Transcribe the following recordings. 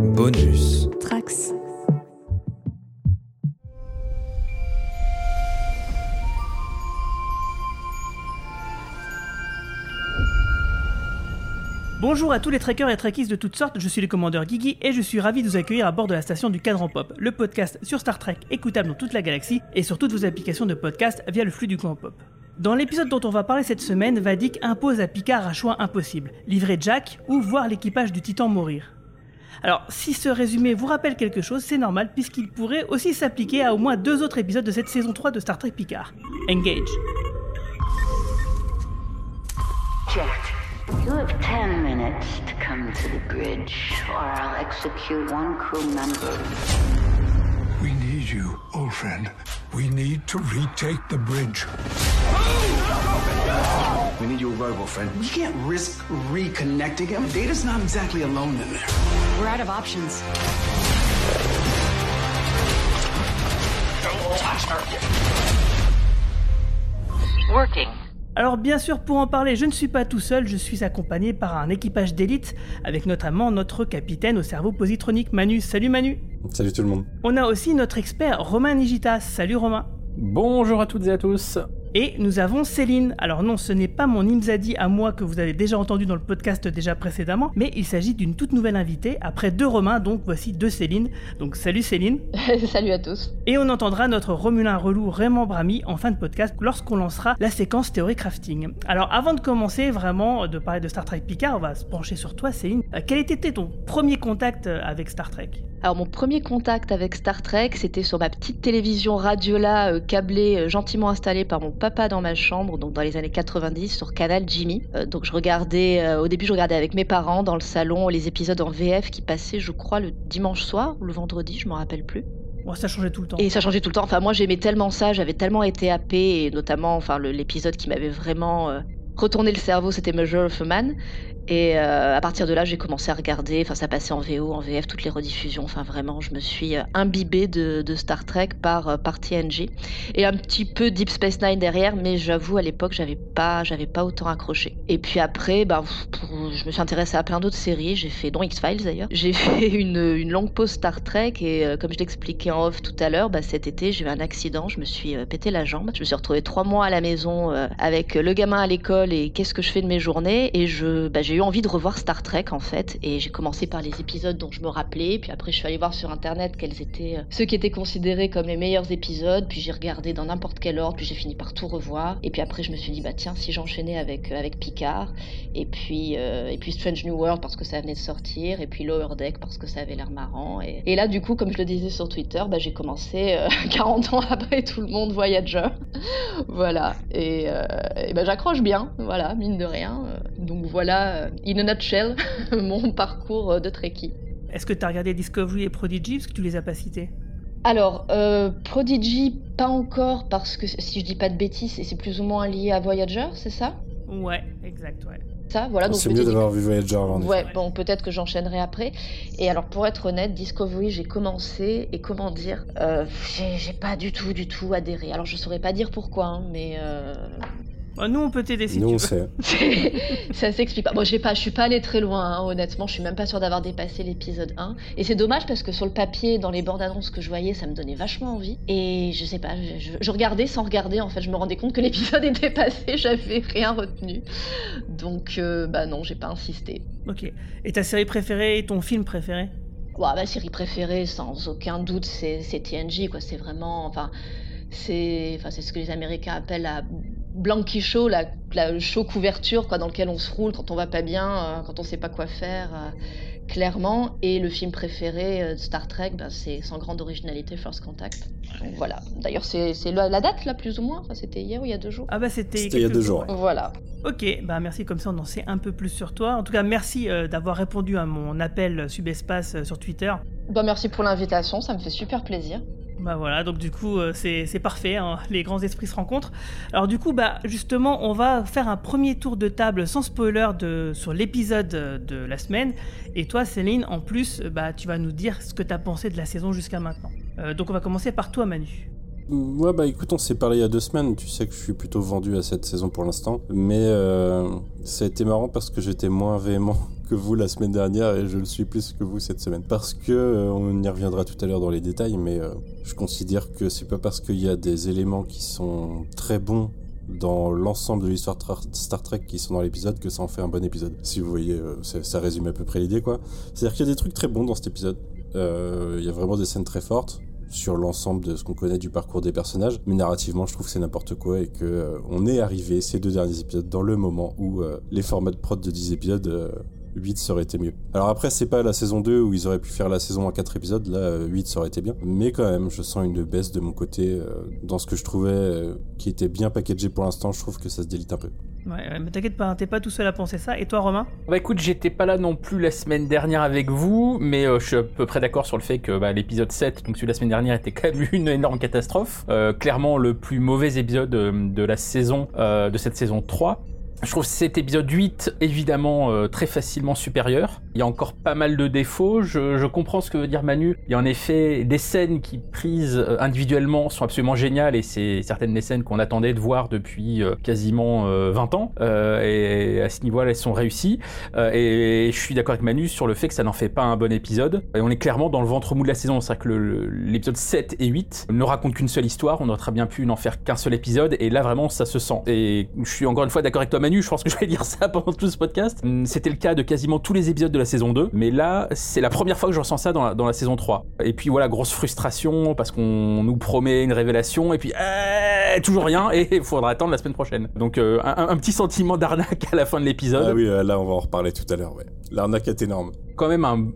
Bonus. Trax. Bonjour à tous les trekkers et trekkies de toutes sortes, je suis le commandeur Guigui et je suis ravi de vous accueillir à bord de la station du Cadran Pop, le podcast sur Star Trek écoutable dans toute la galaxie et sur toutes vos applications de podcast via le flux du Cadran Pop. Dans l'épisode dont on va parler cette semaine, Vadik impose à Picard un choix impossible, livrer Jack ou voir l'équipage du Titan mourir. Alors, si ce résumé vous rappelle quelque chose, c'est normal puisqu'il pourrait aussi s'appliquer à au moins deux autres épisodes de cette saison 3 de Star Trek Picard. Engage. Jack, you have ten minutes to come to the bridge, or I'll execute one crew member. We need you, old friend. We need to retake the bridge. We need your robot friend. We can't risk reconnecting him. Data's not exactly alone in there. We're out of options. Working. Alors bien sûr, pour en parler, je ne suis pas tout seul, je suis accompagné par un équipage d'élite, avec notamment notre capitaine au cerveau positronique Manu. Salut Manu Salut tout le monde. On a aussi notre expert Romain Nigitas. Salut Romain Bonjour à toutes et à tous. Et nous avons Céline. Alors non, ce n'est pas mon Imzadi à moi que vous avez déjà entendu dans le podcast déjà précédemment, mais il s'agit d'une toute nouvelle invitée, après deux Romains, donc voici deux Céline. Donc salut Céline. Salut à tous. Et on entendra notre Romulin relou Raymond Bramy en fin de podcast lorsqu'on lancera la séquence théorie crafting. Alors avant de commencer vraiment de parler de Star Trek Picard, on va se pencher sur toi Céline. Euh, Quel était ton premier contact euh, avec Star Trek? Alors mon premier contact avec Star Trek, c'était sur ma petite télévision radiola euh, câblée euh, gentiment installée par mon papa dans ma chambre, donc dans les années 90 sur Canal Jimmy. Euh, donc je regardais, au début je regardais avec mes parents dans le salon les épisodes en VF qui passaient, je crois, le dimanche soir ou le vendredi, je m'en rappelle plus. Bon, ça changeait tout le temps. Et ça changeait tout le temps. Enfin, moi, j'aimais tellement ça, j'avais tellement été happée, et notamment, enfin, l'épisode qui m'avait vraiment retourné le cerveau, c'était Measure of a Man. Et euh, à partir de là, j'ai commencé à regarder. Enfin, ça passait en VO, en VF, toutes les rediffusions. Enfin, vraiment, je me suis euh, imbibée de, Star Trek par euh, par TNG et un petit peu Deep Space Nine derrière. Mais j'avoue, à l'époque, j'avais pas, j'avais pas autant accroché. Et puis après, pour- je me suis intéressée à plein d'autres séries. J'ai fait, dont X Files d'ailleurs. J'ai fait une, longue pause Star Trek et comme je l'expliquais en off tout à l'heure, bah, cet été, j'ai eu un accident. Je me suis pété la jambe. Je me suis retrouvée trois mois à la maison avec le gamin à l'école et qu'est-ce que je fais de mes journées? Et je, bah, j'ai eu envie de revoir Star Trek en fait. Et j'ai commencé par les épisodes dont je me rappelais. Puis après, je suis allée voir sur internet quels étaient euh, ceux qui étaient considérés comme les meilleurs épisodes. Puis j'ai regardé dans n'importe quel ordre. Puis j'ai fini par tout revoir. Et puis après, je me suis dit, bah tiens, si j'enchaînais avec, euh, avec Picard. Et puis, euh, et puis Strange New World parce que ça venait de sortir. Et puis Lower Deck parce que ça avait l'air marrant. Et, là, du coup, comme je le disais sur Twitter, bah, j'ai commencé euh, 40 ans après tout le monde Voyager. voilà. Et, euh, et ben, j'accroche bien. Voilà, mine de rien. Donc voilà, in a nutshell, mon parcours euh, de Trekkie. Est-ce que tu as regardé Discovery et Prodigy parce que tu les as pas cités? Alors, euh, Prodigy, pas encore, parce que si je dis pas de bêtises, c'est plus ou moins lié à Voyager, c'est ça? Ouais, exact, ouais. Ça, voilà. Donc C'est mieux d'avoir vu Voyager avant. Ouais, bon, peut-être que j'enchaînerai après. Et alors, pour être honnête, Discovery, j'ai commencé, et comment dire, euh, j'ai j'ai pas du tout, du tout adhéré. Alors, je saurais pas dire pourquoi, hein, mais euh, Bah, nous, on peut t'aider si Nous on tu veux. sait. ça s'explique pas. Bon, j'ai pas, je suis pas allée très loin, hein, honnêtement. Je suis même pas sûre d'avoir dépassé l'épisode 1. Et c'est dommage parce que sur le papier, dans les bandes annonces que je voyais, ça me donnait vachement envie. Et je sais pas, je, je- je regardais sans regarder. En fait, je me rendais compte que l'épisode était passé, j'avais rien retenu. Donc, euh, bah non, j'ai pas insisté. Ok. Et ta série préférée et ton film préféré? Ouah, ma série préférée, sans aucun doute, c'est c'est TNG, quoi. C'est vraiment, enfin, c'est, enfin, c'est ce que les Américains appellent la blanky show, la, la show couverture, quoi, dans lequel on se roule quand on va pas bien, euh, quand on sait pas quoi faire, euh, clairement. Et le film préféré euh, de Star Trek, ben, c'est sans grande originalité, First Contact. Donc voilà. D'ailleurs, c'est c'est la, la date là, plus ou moins. Enfin, c'était hier ou il y a deux jours. Ah bah c'était C'était il y a deux jours. Voilà. Ok, bah merci, comme ça on en sait un peu plus sur toi. En tout cas, merci euh, d'avoir répondu à mon appel subespace euh, sur Twitter. Bah, merci pour l'invitation, ça me fait super plaisir. Bah voilà, donc du coup euh, c'est c'est parfait, hein, les grands esprits se rencontrent. Alors du coup, bah justement, on va faire un premier tour de table sans spoiler de, sur l'épisode de la semaine. Et toi Céline, en plus, bah tu vas nous dire ce que tu as pensé de la saison jusqu'à maintenant. Euh, donc on va commencer par toi Manu. Ouais, bah écoute, on s'est parlé il y a deux semaines. Tu sais que je suis plutôt vendu à cette saison pour l'instant. Mais euh, ça a été marrant parce que j'étais moins véhément que vous la semaine dernière et je le suis plus que vous cette semaine. Parce que, euh, on y reviendra tout à l'heure dans les détails, mais euh, je considère que c'est pas parce qu'il y a des éléments qui sont très bons dans l'ensemble de l'histoire Star Trek qui sont dans l'épisode que ça en fait un bon épisode. Si vous voyez, euh, ça, résume à peu près l'idée quoi. C'est-à-dire qu'il y a des trucs très bons dans cet épisode. Il y a vraiment des scènes très fortes sur l'ensemble de ce qu'on connaît du parcours des personnages, mais narrativement je trouve que c'est n'importe quoi et que on est arrivé ces deux derniers épisodes dans le moment où les formats de prod de 10 épisodes 8 ça aurait été mieux. Alors après, c'est pas la saison 2 où ils auraient pu faire la saison en 4 épisodes, là euh, 8 ça aurait été bien. Mais quand même, je sens une baisse de mon côté euh, dans ce que je trouvais euh, qui était bien packagé pour l'instant, je trouve que ça se délite un peu. Ouais, ouais, mais t'inquiète pas, hein, t'es pas tout seul à penser ça. Et toi, Romain? Bah écoute, j'étais pas là non plus la semaine dernière avec vous, mais euh, je suis à peu près d'accord sur le fait que bah, l'épisode 7, donc celui de la semaine dernière, était quand même une énorme catastrophe. Euh, clairement le plus mauvais épisode de la saison, euh, de cette saison 3. Je trouve cet épisode 8 évidemment euh, très facilement supérieur. Il y a encore pas mal de défauts. Je, comprends ce que veut dire Manu. Il y a en effet des scènes qui prises euh, individuellement sont absolument géniales et c'est certaines des scènes qu'on attendait de voir depuis euh, quasiment euh, 20 ans. Et à ce niveau-là, elles sont réussies. Et je suis d'accord avec Manu sur le fait que ça n'en fait pas un bon épisode. On est clairement dans le ventre mou de la saison. C'est-à-dire que l'épisode 7 et 8 ne racontent qu'une seule histoire. On aurait très bien pu n'en faire qu'un seul épisode. Et là, vraiment, ça se sent. Et je suis encore une fois d'accord avec toi, Manu. Je pense que je vais dire ça pendant tout ce podcast. Hum, C'était le cas de quasiment tous les épisodes de la saison 2. Mais là, c'est la première fois que je ressens ça dans la, saison 3. Et puis voilà, grosse frustration parce qu'on nous promet une révélation. Et puis, euh, toujours rien. Et il faudra attendre la semaine prochaine. Donc, euh, un, petit sentiment d'arnaque à la fin de l'épisode. Ah oui, euh, là on va en reparler tout à l'heure. L'arnaque est énorme. Quand même un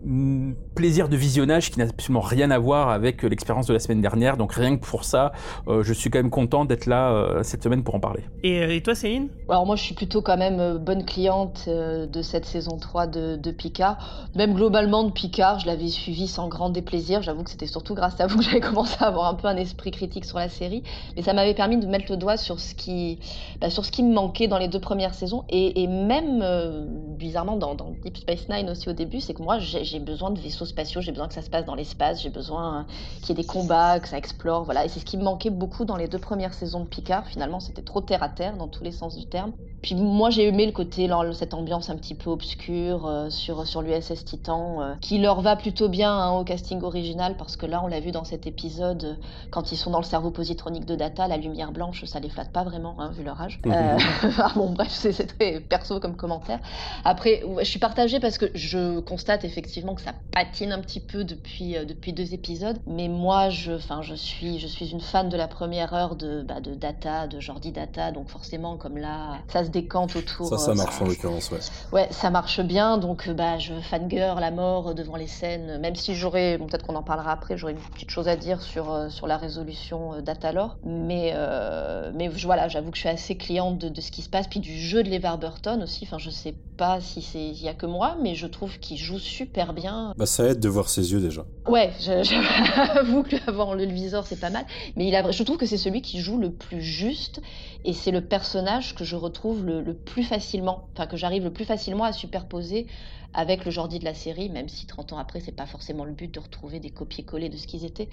plaisir de visionnage qui n'a absolument rien à voir avec euh, l'expérience de la semaine dernière. Donc rien que pour ça, euh, je suis quand même content d'être là euh, cette semaine pour en parler. et, et toi, Céline? Alors moi je suis plutôt quand même bonne cliente euh, de cette saison 3 de, de Picard. Même globalement de Picard, je l'avais suivi sans grand déplaisir. J'avoue que c'était surtout grâce à vous que j'avais commencé à avoir un peu un esprit critique sur la série. Mais ça m'avait permis de mettre le doigt sur ce qui, bah, sur ce qui me manquait dans les deux premières saisons. Et, et même, euh, bizarrement, dans, dans Deep Space Nine aussi au début, c'est moi j'ai j'ai besoin de vaisseaux spatiaux, j'ai besoin que ça se passe dans l'espace, j'ai besoin euh, qu'il y ait des combats, que ça explore. Voilà. Et c'est ce qui me manquait beaucoup dans les deux premières saisons de Picard. Finalement, c'était trop terre à terre dans tous les sens du terme. Puis moi j'ai aimé le côté, cette ambiance un petit peu obscure euh, sur, sur l'USS Titan, euh, qui leur va plutôt bien hein, au casting original, parce que là on l'a vu dans cet épisode, euh, quand ils sont dans le cerveau positronique de Data, la lumière blanche ça les flatte pas vraiment, hein, vu leur âge. Euh, ah bon bref, c'est très perso comme commentaire. Après, je suis partagée parce que je constate effectivement que ça patine un petit peu depuis, depuis deux épisodes, mais moi je, je, suis, je suis une fan de la première heure de, bah, de Data, de Jordi Data, donc forcément comme là ça se décante autour. Ça, ça euh, marche en l'occurrence, ouais. Ouais, ça marche bien, donc euh, bah, je fangirl la mort devant les scènes, même si j'aurais, bon, peut-être qu'on en parlera après, j'aurais une petite chose à dire sur, euh, sur la résolution d'Atalor, mais, euh, mais voilà, j'avoue que je suis assez cliente de, de ce qui se passe, puis du jeu de Levar Burton aussi, enfin je sais pas si c'est il y a que moi, mais je trouve qu'il joue super bien. Bah ça aide de voir ses yeux déjà. Ouais, j'avoue que avoir le viseur c'est pas mal, mais il a, je trouve que c'est celui qui joue le plus juste et c'est le personnage que je retrouve le, plus facilement, enfin que j'arrive le plus facilement à superposer avec le Jordi de la série, même si 30 ans après c'est pas forcément le but de retrouver des copier-coller de ce qu'ils étaient,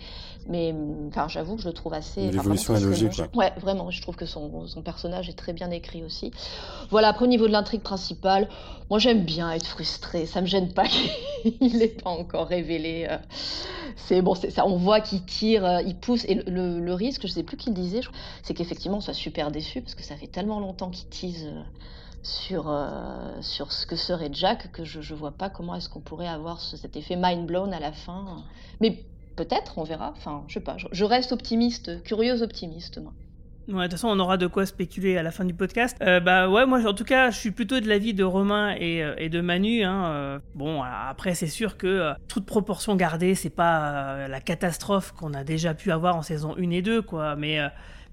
mais hum, enfin j'avoue que je le trouve assez. L'évolution est logique, bon. Ouais, vraiment, je trouve que son, son personnage est très bien écrit aussi. Voilà, après au niveau de l'intrigue principale, moi j'aime bien être frustrée, ça me gêne pas qu'il n'ait pas encore révélé. euh, c'est bon, c'est ça, on voit qu'il tire, euh, il pousse, et le, le- le risque, je sais plus qui le disait, c'est qu'effectivement on soit super déçu parce que ça fait tellement longtemps qu'il tease. Sur, euh, sur ce que serait Jack que je, je vois pas comment est-ce qu'on pourrait avoir ce- cet effet mind blown à la fin. Mais peut-être, on verra. Enfin, je sais pas. Je, reste optimiste, curieuse optimiste, moi. De toute façon, on aura de quoi spéculer à la fin du podcast. Euh, bah ouais, moi, en tout cas, je suis plutôt de l'avis de Romain et, euh, et de Manu. Hein. Bon, après, c'est sûr que toute proportion gardée, c'est pas la catastrophe qu'on a déjà pu avoir en saison 1 et 2, quoi. Mais,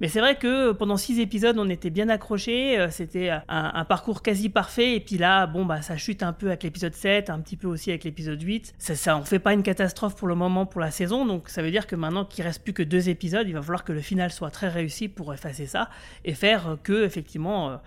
mais c'est vrai que pendant 6 épisodes, on était bien accrochés. euh, C'était un, un parcours quasi parfait. Et puis là, bon, bah, ça chute un peu avec l'épisode 7, un petit peu aussi avec l'épisode 8. Ça, ça en fait pas une catastrophe pour le moment pour la saison. Donc ça veut dire que maintenant qu'il reste plus que deux épisodes, il va falloir que le final soit très réussi pour effacer ça et faire que, effectivement, euh, euh,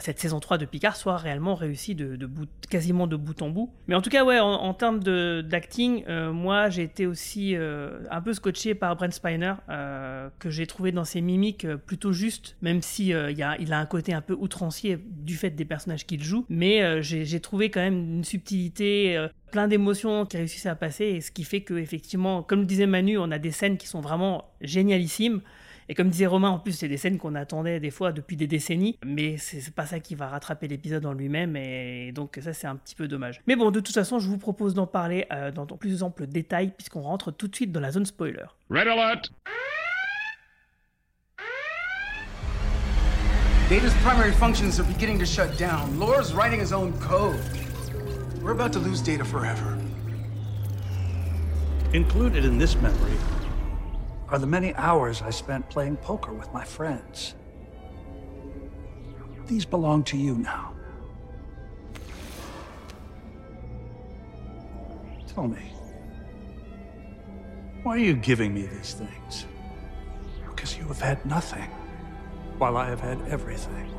cette saison 3 de Picard soit réellement réussie de, bout, quasiment de bout en bout. Mais en tout cas, ouais, en, termes d'acting, euh, moi j'ai été aussi euh, un peu scotché par Brent Spiner, euh, que j'ai trouvé dans ses mimiques euh, plutôt juste, même si euh, a, il a un côté un peu outrancier du fait des personnages qu'il joue. Mais euh, j'ai trouvé quand même une subtilité. euh, plein d'émotions qui réussissent à passer et ce qui fait que effectivement comme le disait Manu on a des scènes qui sont vraiment génialissimes et comme disait Romain, en plus, c'est des scènes qu'on attendait des fois depuis des décennies, mais c'est pas ça qui va rattraper l'épisode en lui-même, et donc ça, c'est un petit peu dommage. Mais bon, de toute façon, je vous propose d'en parler euh, dans plus ample détail, puisqu'on rentre tout de suite dans la zone spoiler. Red alert! Data's primary functions are beginning to shut down. Lore's writing his own code. We're about to lose Data forever. Included in this memory are the many hours I spent playing poker with my friends. These belong to you now. Tell me, why are you giving me these things? Because you have had nothing, while I have had everything.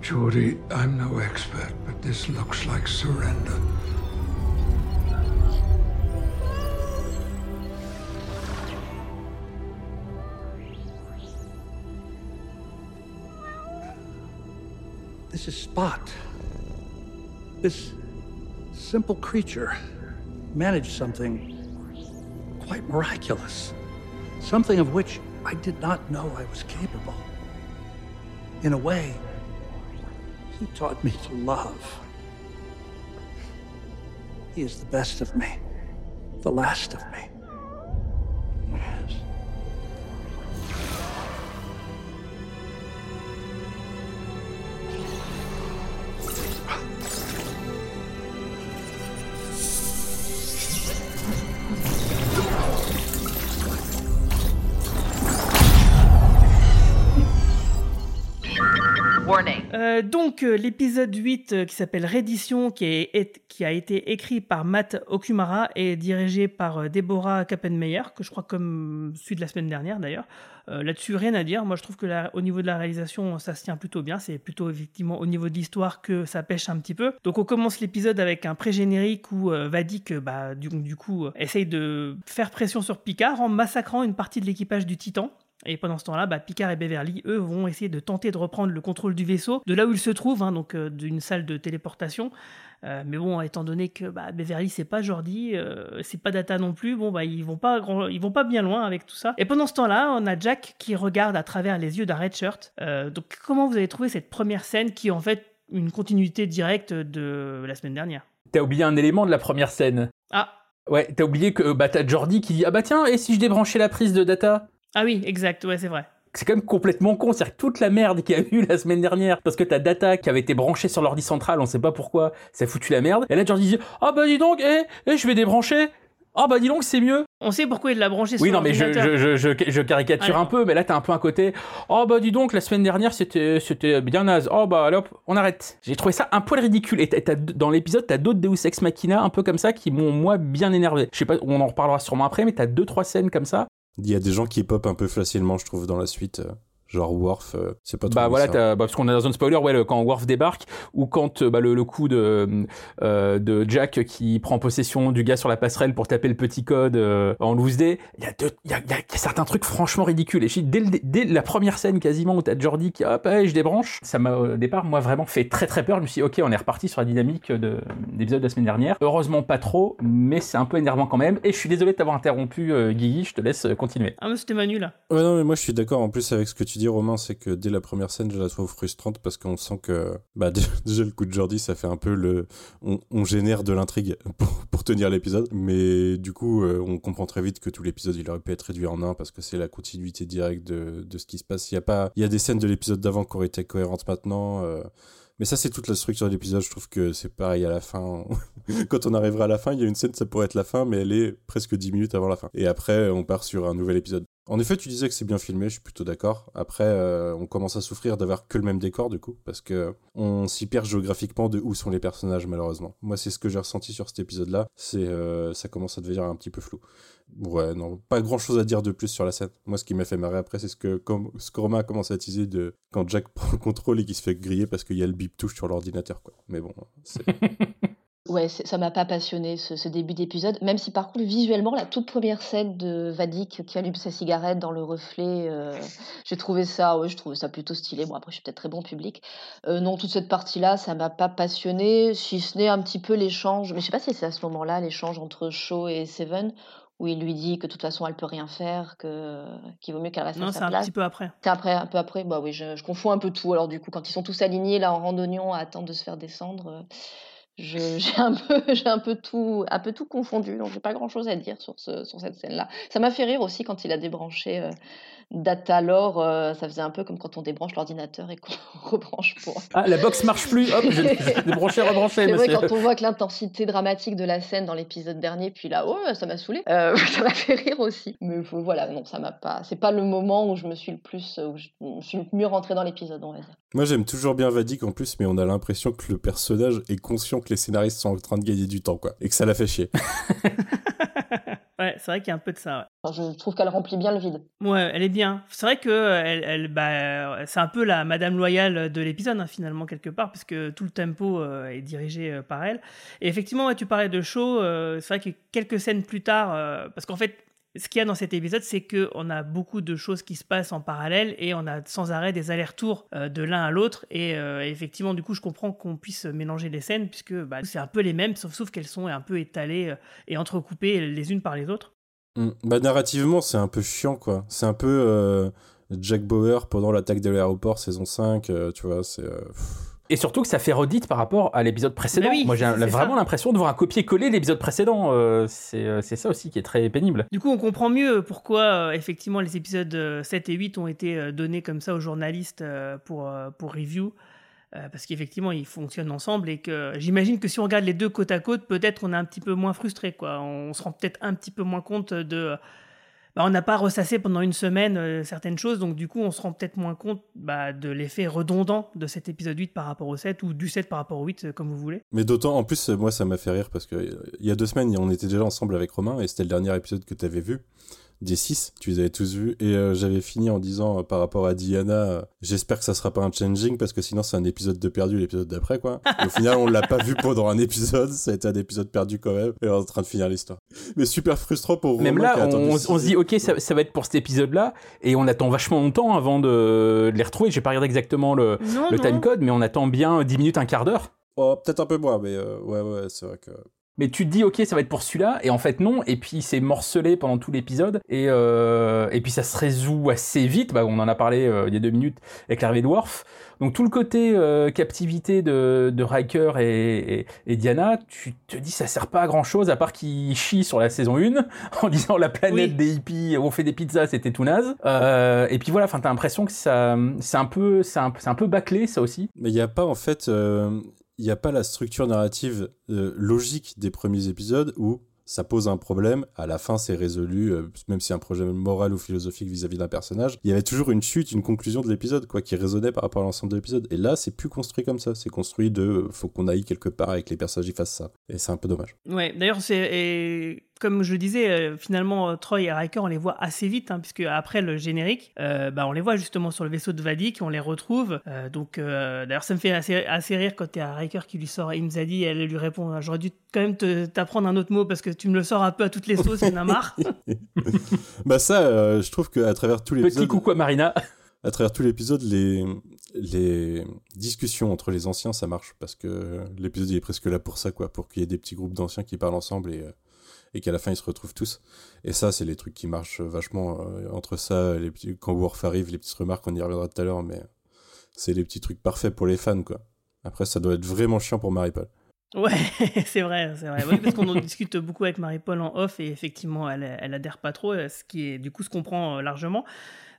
Geordie, I'm no expert, but this looks like surrender. This is Spot. This simple creature managed something quite miraculous. Something of which I did not know I was capable. In a way, he taught me to love. He is the best of me, the last of me. Yes. Euh, donc, euh, l'épisode 8 euh, qui s'appelle Reddition, qui, qui a été écrit par Matt Okumara et dirigé par Deborah Kappenmeyer, que je crois comme celui de la semaine dernière d'ailleurs. Euh, Là-dessus, rien à dire. Moi, je trouve que au niveau de la réalisation, ça se tient plutôt bien. C'est plutôt effectivement au niveau de l'histoire que ça pêche un petit peu. Donc, on commence l'épisode avec un pré-générique où euh, euh, bah, du, du coup, euh, essaye de faire pression sur Picard en massacrant une partie de l'équipage du Titan. Et pendant ce temps-là, bah, Picard et Beverly, eux, vont essayer de tenter de reprendre le contrôle du vaisseau, de là où il se trouve, hein, donc euh, d'une salle de téléportation. Euh, mais bon, étant donné que bah, Beverly, c'est pas Jordi, euh, c'est pas Data non plus, bon, bah, ils vont pas grand- ils vont pas bien loin avec tout ça. Et pendant ce temps-là, on a Jack qui regarde à travers les yeux d'un Redshirt. Euh, donc, comment vous avez trouvé cette première scène qui est en fait une continuité directe de la semaine dernière? T'as oublié un élément de la première scène? Ah, Ouais, t'as oublié que bah, t'as Jordi qui dit Ah bah tiens, et si je débranchais la prise de data? Ah oui, exact, ouais, c'est vrai. c'est quand même complètement con. C'est-à-dire que toute la merde qu'il y a eu la semaine dernière, parce que t'as Data qui avait été branché sur l'ordi central, on sait pas pourquoi, ça a foutu la merde. Et là, Jordi dit Ah bah dis donc, eh, eh, je vais débrancher. Ah bah dis donc, c'est mieux. On sait pourquoi il l'a branché Oui, sur non, mais je, je, je, je, je caricature un peu, mais là, t'as un peu un côté Oh bah dis donc, la semaine dernière, c'était c'était bien naze. Oh bah allez hop, on arrête. J'ai trouvé ça un poil ridicule. Et t'as- dans l'épisode, t'as d'autres Deus Ex Machina un peu comme ça qui m'ont, moi, bien énervé. Je sais pas, on en reparlera sûrement après, mais t'as deux, trois scènes comme ça. Il y a des gens qui pop un peu facilement, je trouve, dans la suite. Genre Worf, euh, c'est pas trop. Bah voilà, bah, parce qu'on est dans un spoiler, ouais, le- quand Worf débarque, ou quand euh, bah, le, le coup de, euh, de Jack qui prend possession du gars sur la passerelle pour taper le petit code euh, en loose day, il y, a deux- il y, a, il y a certains trucs franchement ridicules. Et je dis, dès, le- dès la première scène quasiment où t'as Jordi qui, hop, hey, je débranche, ça m'a au départ, moi, vraiment fait très très peur. Je me suis dit, ok, on est reparti sur la dynamique de l'épisode de la semaine dernière. Heureusement pas trop, mais c'est un peu énervant quand même. Et je suis désolé de t'avoir interrompu, euh, Guigui, je te laisse continuer. Ah, mais c'était Manu là. Ouais, non, mais moi je suis d'accord en plus avec ce que tu dis, Romain, c'est que dès la première scène, je la trouve frustrante parce qu'on sent que, bah, déjà le coup de Jordi, ça fait un peu le. On, génère de l'intrigue pour, tenir l'épisode, mais du coup, euh, on comprend très vite que tout l'épisode il aurait pu être réduit en un parce que c'est la continuité directe de, de ce qui se passe. Il y a pas. Il y a des scènes de l'épisode d'avant qui auraient été cohérentes maintenant. euh, mais ça, c'est toute la structure de l'épisode. Je trouve que c'est pareil à la fin. Quand on arrivera à la fin, il y a une scène, ça pourrait être la fin, mais elle est presque 10 minutes avant la fin. Et après, on part sur un nouvel épisode. En effet, tu disais que c'est bien filmé, je suis plutôt d'accord. Après, euh, on commence à souffrir d'avoir que le même décor, du coup, parce que on s'y perd géographiquement de où sont les personnages, malheureusement. Moi, c'est ce que j'ai ressenti sur cet épisode-là. C'est, euh, ça commence à devenir un petit peu flou. Ouais, non, pas grand-chose à dire de plus sur la scène. Moi, ce qui m'a fait marrer après, c'est ce que, comme, a commencé à teaser de quand Jack prend le contrôle et qu'il se fait griller parce qu'il y a le bip touche sur l'ordinateur, quoi. Mais bon, c'est... Ouais, ça m'a pas passionné ce, ce début d'épisode, même si par contre visuellement la toute première scène de Vadik qui allume sa cigarette dans le reflet, euh, j'ai trouvé ça, ouais, je trouvais ça plutôt stylé. Bon après je suis peut-être très bon public. Euh, non, toute cette partie-là, ça m'a pas passionné, si ce n'est un petit peu l'échange, mais je sais pas si c'est à ce moment-là l'échange entre Shaw et Seven où il lui dit que de toute façon elle peut rien faire, que qu'il vaut mieux qu'elle reste à Non, sa c'est un place. petit peu après. C'est après, un peu après, bah oui, je, je confonds un peu tout. Alors du coup, quand ils sont tous alignés là en randonnion à attendre de se faire descendre, euh, j'ai un peu, j'ai un peu tout, un peu tout confondu. Donc j'ai pas grand chose à dire sur ce, sur cette scène-là. Ça m'a fait rire aussi quand il a débranché euh, Datalore. euh, ça faisait un peu comme quand on débranche l'ordinateur et qu'on rebranche pour. Ah, la box marche plus, hop, je je débranché, rebranché, C'est vrai quand on voit que l'intensité dramatique de la scène dans l'épisode dernier, puis là, oh, ça m'a saoulé. Euh, ça m'a fait rire aussi. Mais faut- voilà, non, ça m'a pas. C'est pas le moment où je me suis le plus, où je, où je suis le mieux rentrée dans l'épisode, on va dire. Moi, j'aime toujours bien Vadik en plus, mais on a l'impression que le personnage est conscient que les scénaristes sont en train de gagner du temps, quoi. Et que ça l'a fait chier. Ouais, c'est vrai qu'il y a un peu de ça. Ouais. Enfin, je trouve qu'elle remplit bien le vide. Ouais, elle est bien. C'est vrai que euh, elle, elle- bah, c'est un peu la Madame loyale de l'épisode hein, finalement quelque part, parce que tout le tempo euh, est dirigé euh, par elle. Et effectivement, ouais, tu parlais de show. euh, c'est vrai que quelques scènes plus tard, euh, parce qu'en fait, ce qu'il y a dans cet épisode, c'est que on a beaucoup de choses qui se passent en parallèle et on a sans arrêt des allers-retours euh, de l'un à l'autre. Et euh, effectivement, du coup, je comprends qu'on puisse mélanger les scènes puisque bah, c'est un peu les mêmes, sauf, qu'elles sont un peu étalées euh, et entrecoupées les unes par les autres. Mm. Bah, narrativement, c'est un peu chiant, quoi. C'est un peu Jack Bauer pendant l'attaque de l'aéroport saison 5, euh, tu vois, c'est... euh. Et surtout que ça fait redite par rapport à l'épisode précédent. Oui, Moi, j'ai vraiment l'impression de voir un copier-coller de l'épisode précédent. euh, c'est euh, c'est ça aussi qui est très pénible. Du coup, on comprend mieux pourquoi, euh, effectivement, les épisodes euh, 7 et 8 ont été euh, donnés comme ça aux journalistes euh, pour, euh, pour review. Euh, parce qu'effectivement, ils fonctionnent ensemble et que j'imagine que si on regarde les deux côte à côte, peut-être on est un petit peu moins frustré. Quoi. On se rend peut-être un petit peu moins compte de. Bah, on n'a pas ressassé pendant une semaine euh, certaines choses, donc du coup, on se rend peut-être moins compte bah, de l'effet redondant de cet épisode 8 par rapport au 7 ou du 7 par rapport au 8, euh, comme vous voulez. Mais d'autant, en plus, euh, moi, ça m'a fait rire parce que il y a deux semaines, on était déjà ensemble avec Romain et c'était le dernier épisode que tu avais vu. Des six, tu les avais tous vus. Et euh, j'avais fini en disant, euh, par rapport à Diana, euh, j'espère que ça sera pas un changing parce que sinon c'est un épisode de perdu l'épisode d'après, quoi. Et au final, on l'a pas vu pendant un épisode. Ça a été un épisode perdu quand même. Et on est en train de finir l'histoire. Mais super frustrant pour Même Romain qui a là, on, se dit, ok, ça, ça va être pour cet épisode-là, et on attend vachement longtemps avant de, les retrouver. J'ai pas regardé exactement le, Non, le non. timecode, mais on attend bien 10 minutes, un quart d'heure. Oh, peut-être un peu moins, mais euh, ouais, ouais, c'est vrai que. Mais tu te dis, ok, ça va être pour celui-là, et en fait non, et puis c'est morcelé pendant tout l'épisode, et, euh, et puis ça se résout assez vite, bah, on en a parlé euh, il y a deux minutes avec l'arrivée de Worf. Donc tout le côté euh, captivité de, de Riker et, et, et Diana, tu te dis ça sert pas à grand chose à part qu'ils chient sur la saison 1 en disant la planète Oui. des hippies, on fait des pizzas, c'était tout naze. Euh, et puis voilà, enfin t'as l'impression que ça, c'est un peu, c'est un, c'est un peu bâclé ça aussi. Mais il n'y a pas en fait, euh, il n'y a pas la structure narrative euh, logique des premiers épisodes où ça pose un problème, à la fin c'est résolu, euh, même si un problème moral ou philosophique vis-à-vis d'un personnage, il y avait toujours une chute, une conclusion de l'épisode, quoi, qui résonnait par rapport à l'ensemble de l'épisode. Et là, c'est plus construit comme ça, c'est construit de, euh, faut qu'on aille quelque part avec les personnages fassent ça. Et c'est un peu dommage. Ouais, d'ailleurs, c'est comme je disais, euh, finalement, euh, Troy et Riker, on les voit assez vite, hein, puisque après le générique, euh, bah, on les voit justement sur le vaisseau de Vadik, on les retrouve. Euh, donc, euh, d'ailleurs, ça me fait assez, assez rire quand il y a Riker qui lui sort Imzadi, elle lui répond J'aurais dû quand même te- t'apprendre un autre mot parce que tu me le sors un peu à toutes les sauces, il y en a marre. bah ça, euh, je trouve qu'à travers tout Petit l'épisode, coucou à Marina. à travers tout l'épisode, les, les discussions entre les anciens, ça marche parce que l'épisode il est presque là pour ça, quoi, pour qu'il y ait des petits groupes d'anciens qui parlent ensemble et, euh, et qu'à la fin ils se retrouvent tous. Et ça, c'est les trucs qui marchent vachement euh, entre ça, les petits, quand Worf arrive, les petites remarques, on y reviendra tout à l'heure, mais c'est les petits trucs parfaits pour les fans, quoi. Après, ça doit être vraiment chiant pour Marie-Paul. Ouais, c'est vrai, c'est vrai. Parce qu'on en discute beaucoup avec Marie-Paul en off et effectivement, elle, elle adhère pas trop, ce qui est du coup se comprend largement.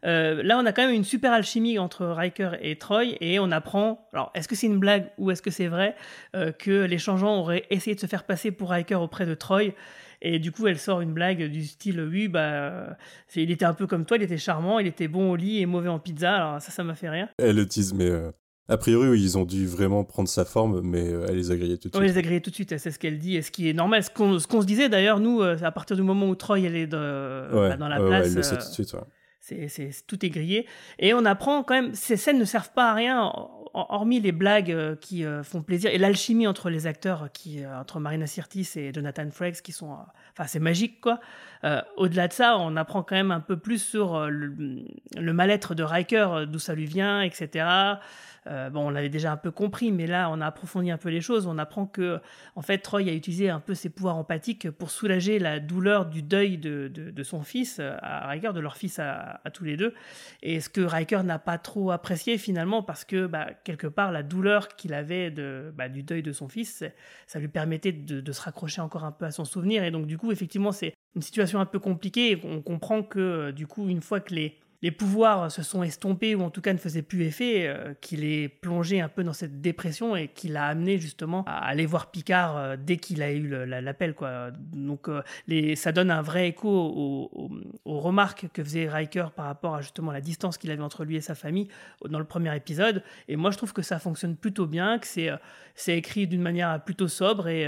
Euh, là, on a quand même une super alchimie entre Riker et Troy, et on apprend, alors est-ce que c'est une blague ou est-ce que c'est vrai, euh, que les changeants auraient essayé de se faire passer pour Riker auprès de Troy, et du coup, elle sort une blague du style oui, bah, il était un peu comme toi, il était charmant, il était bon au lit et mauvais en pizza. Alors ça, ça m'a fait rire. Elle le tease, mais euh, a priori, oui, ils ont dû vraiment prendre sa forme, mais elle les a grillés tout de suite. Oui, elle les a grillés tout de suite, c'est ce qu'elle dit, et ce qui est normal. Ce qu'on se disait d'ailleurs, nous, à partir du moment où Troy elle est de, bah, dans la place. elle le sait tout de suite, ouais. C'est, tout est grillé. Et on apprend quand même, ces scènes ne servent pas à rien, hormis les blagues euh, qui euh, font plaisir et l'alchimie entre les acteurs, qui, euh, entre Marina Sirtis et Jonathan Frakes, qui sont. Enfin, c'est magique, quoi. au-delà de ça, on apprend quand même un peu plus sur le, le mal-être de Riker, d'où ça lui vient, etc. Euh, bon, on l'avait déjà un peu compris, mais là, on a approfondi un peu les choses. On apprend que, en fait, Troy a utilisé un peu ses pouvoirs empathiques pour soulager la douleur du deuil de, son fils, à Riker, de leur fils à, tous les deux. Et ce que Riker n'a pas trop apprécié finalement, parce que, bah, quelque part, la douleur qu'il avait de, bah, du deuil de son fils, ça lui permettait de, se raccrocher encore un peu à son souvenir. Et donc, du coup, effectivement, c'est une situation un peu compliquée. on comprend que, du coup, une fois que les les pouvoirs se sont estompés ou en tout cas ne faisaient plus effet, euh, qu'il est plongé un peu dans cette dépression et qu'il a amené justement à aller voir Picard euh, dès qu'il a eu l'appel. quoi. Donc euh, ça donne un vrai écho aux, remarques que faisait Riker par rapport à justement la distance qu'il avait entre lui et sa famille dans le premier épisode. Et moi je trouve que ça fonctionne plutôt bien, que c'est écrit d'une manière plutôt sobre et,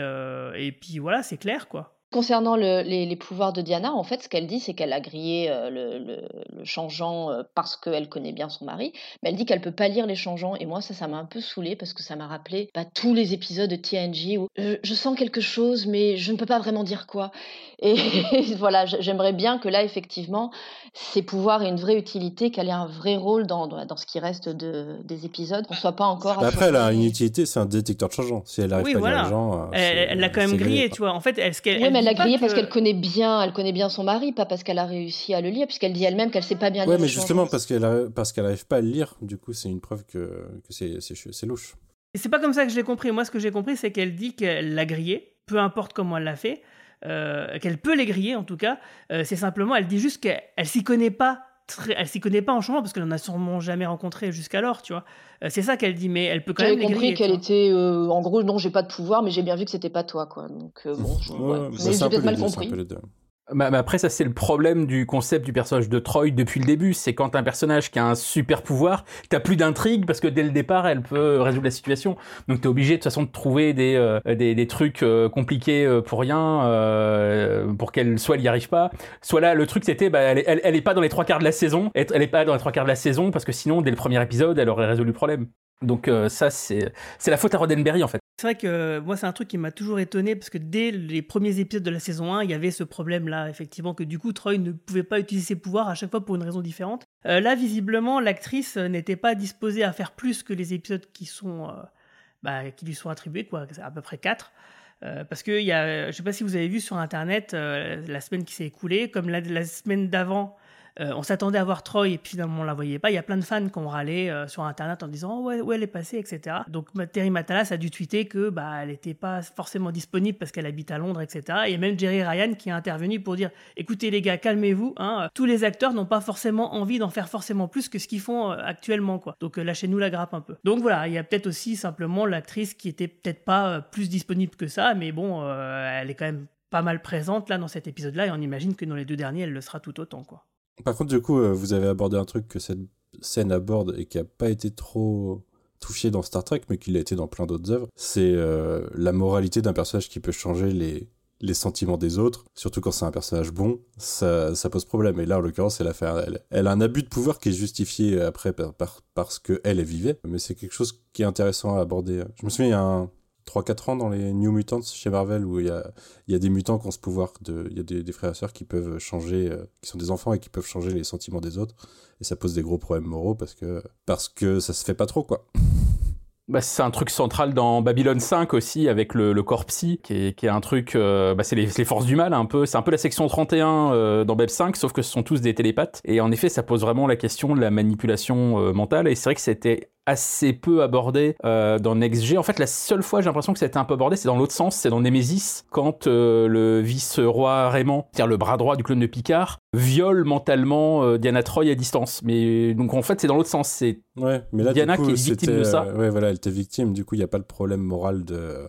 et puis voilà, c'est clair quoi. Concernant les, pouvoirs de Diana, en fait, ce qu'elle dit, c'est qu'elle a grillé euh, le, changeant euh, parce qu'elle connaît bien son mari, mais elle dit qu'elle peut pas lire les changeants. Et moi, ça, ça m'a un peu saoulée parce que ça m'a rappelé bah, tous les épisodes de TNG où je, sens quelque chose, mais je ne peux pas vraiment dire quoi. Et voilà, j'aimerais bien que là, effectivement, ses pouvoirs aient une vraie utilité, qu'elle ait un vrai rôle dans, dans, ce qui reste de, des épisodes, qu'on soit pas encore. après, elle a une utilité, c'est un détecteur de changeants. Si elle arrive pas à lire les gens, euh, elle l'a quand même grillé, tu vois. En fait, est-ce qu'elle elle l'a grillé parce qu'elle connaît bien, elle connaît bien son mari, pas parce qu'elle a réussi à le lire, puisqu'elle dit elle-même qu'elle sait pas bien lire. Ouais, mais justement parce qu'elle parce qu'elle arrive pas à le lire, du coup, c'est une preuve que, que c'est louche. Et c'est pas comme ça que je l'ai compris. Moi, ce que j'ai compris, c'est qu'elle dit qu'elle l'a grillé, peu importe comment elle l'a fait, euh, qu'elle peut les griller en tout cas. Euh, c'est simplement, elle dit juste qu'elle s'y connaît pas elle s'y connaît pas en changement parce qu'elle n'en a sûrement jamais rencontré jusqu'alors, tu vois. Euh, c'est ça qu'elle dit, mais elle peut quand même. J'avais compris qu'elle était, euh, en gros, non, j'ai pas de pouvoir, mais j'ai bien vu que c'était pas toi, quoi. Donc euh, bon, je... ouais, mais j'ai peut-être mal compris. Mais après, ça c'est le problème du concept du personnage de Troy depuis le début. C'est quand un personnage qui a un super pouvoir, t'as plus d'intrigue parce que dès le départ, elle peut résoudre la situation. Donc t'es obligé de toute façon de trouver des euh, des, des, trucs euh, compliqués euh, pour rien, euh, pour qu'elle soit elle y arrive pas. Soit là, le truc c'était, bah, elle, elle, elle, est pas dans les trois quarts de la saison. Elle, elle est pas dans les trois quarts de la saison parce que sinon, dès le premier épisode, elle aurait résolu le problème. Donc ça, c'est la faute à Roddenberry en fait. C'est vrai que moi, c'est un truc qui m'a toujours étonné parce que dès les premiers épisodes de la saison 1, il y avait ce problème-là, effectivement, que du coup, Troy ne pouvait pas utiliser ses pouvoirs à chaque fois pour une raison différente. Euh, là, visiblement, l'actrice n'était pas disposée à faire plus que les épisodes qui sont, euh, bah, qui lui sont attribués, quoi, à peu près 4. Euh, parce que y a, je ne sais pas si vous avez vu sur internet la semaine qui s'est écoulée, comme la semaine d'avant, euh, on s'attendait à voir Troy et puis finalement on la voyait pas. Il y a plein de fans qui ont râlé euh, sur internet en disant oh, où elle est passée, etc. Donc Terry Matalas a dû tweeter que bah elle n'était pas forcément disponible parce qu'elle habite à Londres, etc. Et même Jerry Ryan qui a intervenu pour dire écoutez les gars calmez-vous, hein, tous les acteurs n'ont pas forcément envie d'en faire forcément plus que ce qu'ils font euh, actuellement quoi. Donc lâchez-nous la grappe un peu. Donc voilà, il y a peut-être aussi simplement l'actrice qui était peut-être pas plus disponible que ça, mais bon, elle est quand même pas mal présente là dans cet épisode-là et on imagine que dans les deux derniers elle le sera tout autant quoi. Par contre, du coup, euh, vous avez abordé un truc que cette scène aborde et qui a pas été trop touché dans Star Trek, mais qui l'a été dans plein d'autres œuvres, c'est euh, la moralité d'un personnage qui peut changer les, les sentiments des autres, surtout quand c'est un personnage bon, ça, pose problème. Et là, en l'occurrence, elle a, fait elle, a un abus de pouvoir qui est justifié après par, parce qu'elle, elle vivait, mais c'est quelque chose qui est intéressant à aborder. Je me souviens, il y a un, 3-4 ans dans les New Mutants chez Marvel où il y a, y a des mutants qui ont ce pouvoir, de, il y a des, frères et sœurs qui peuvent changer, euh, qui sont des enfants et qui peuvent changer les sentiments des autres. Et ça pose des gros problèmes moraux parce que, parce que ça se fait pas trop, quoi. Bah, c'est un truc central dans Babylon 5 aussi avec le, corps psy qui est, qui est un truc euh, bah, c'est les, forces du mal un peu c'est un peu la section 31 euh, dans Bab 5 sauf que ce sont tous des télépathes et en effet ça pose vraiment la question de la manipulation mentale et c'est vrai que c'était assez peu abordé euh, dans Next G. En fait, la seule fois j'ai l'impression que ça a été un peu abordé, c'est dans l'autre sens, c'est dans Nemesis, quand euh, le vice-roi Raymond, c'est-à-dire le bras droit du clone de Picard, viole mentalement euh, Diana Troy à distance. Mais donc en fait, c'est dans l'autre sens. C'est Ouais, mais là, Diana coup, qui est victime de ça. ouais, voilà, elle était victime. Du coup, il n'y a pas le problème moral de,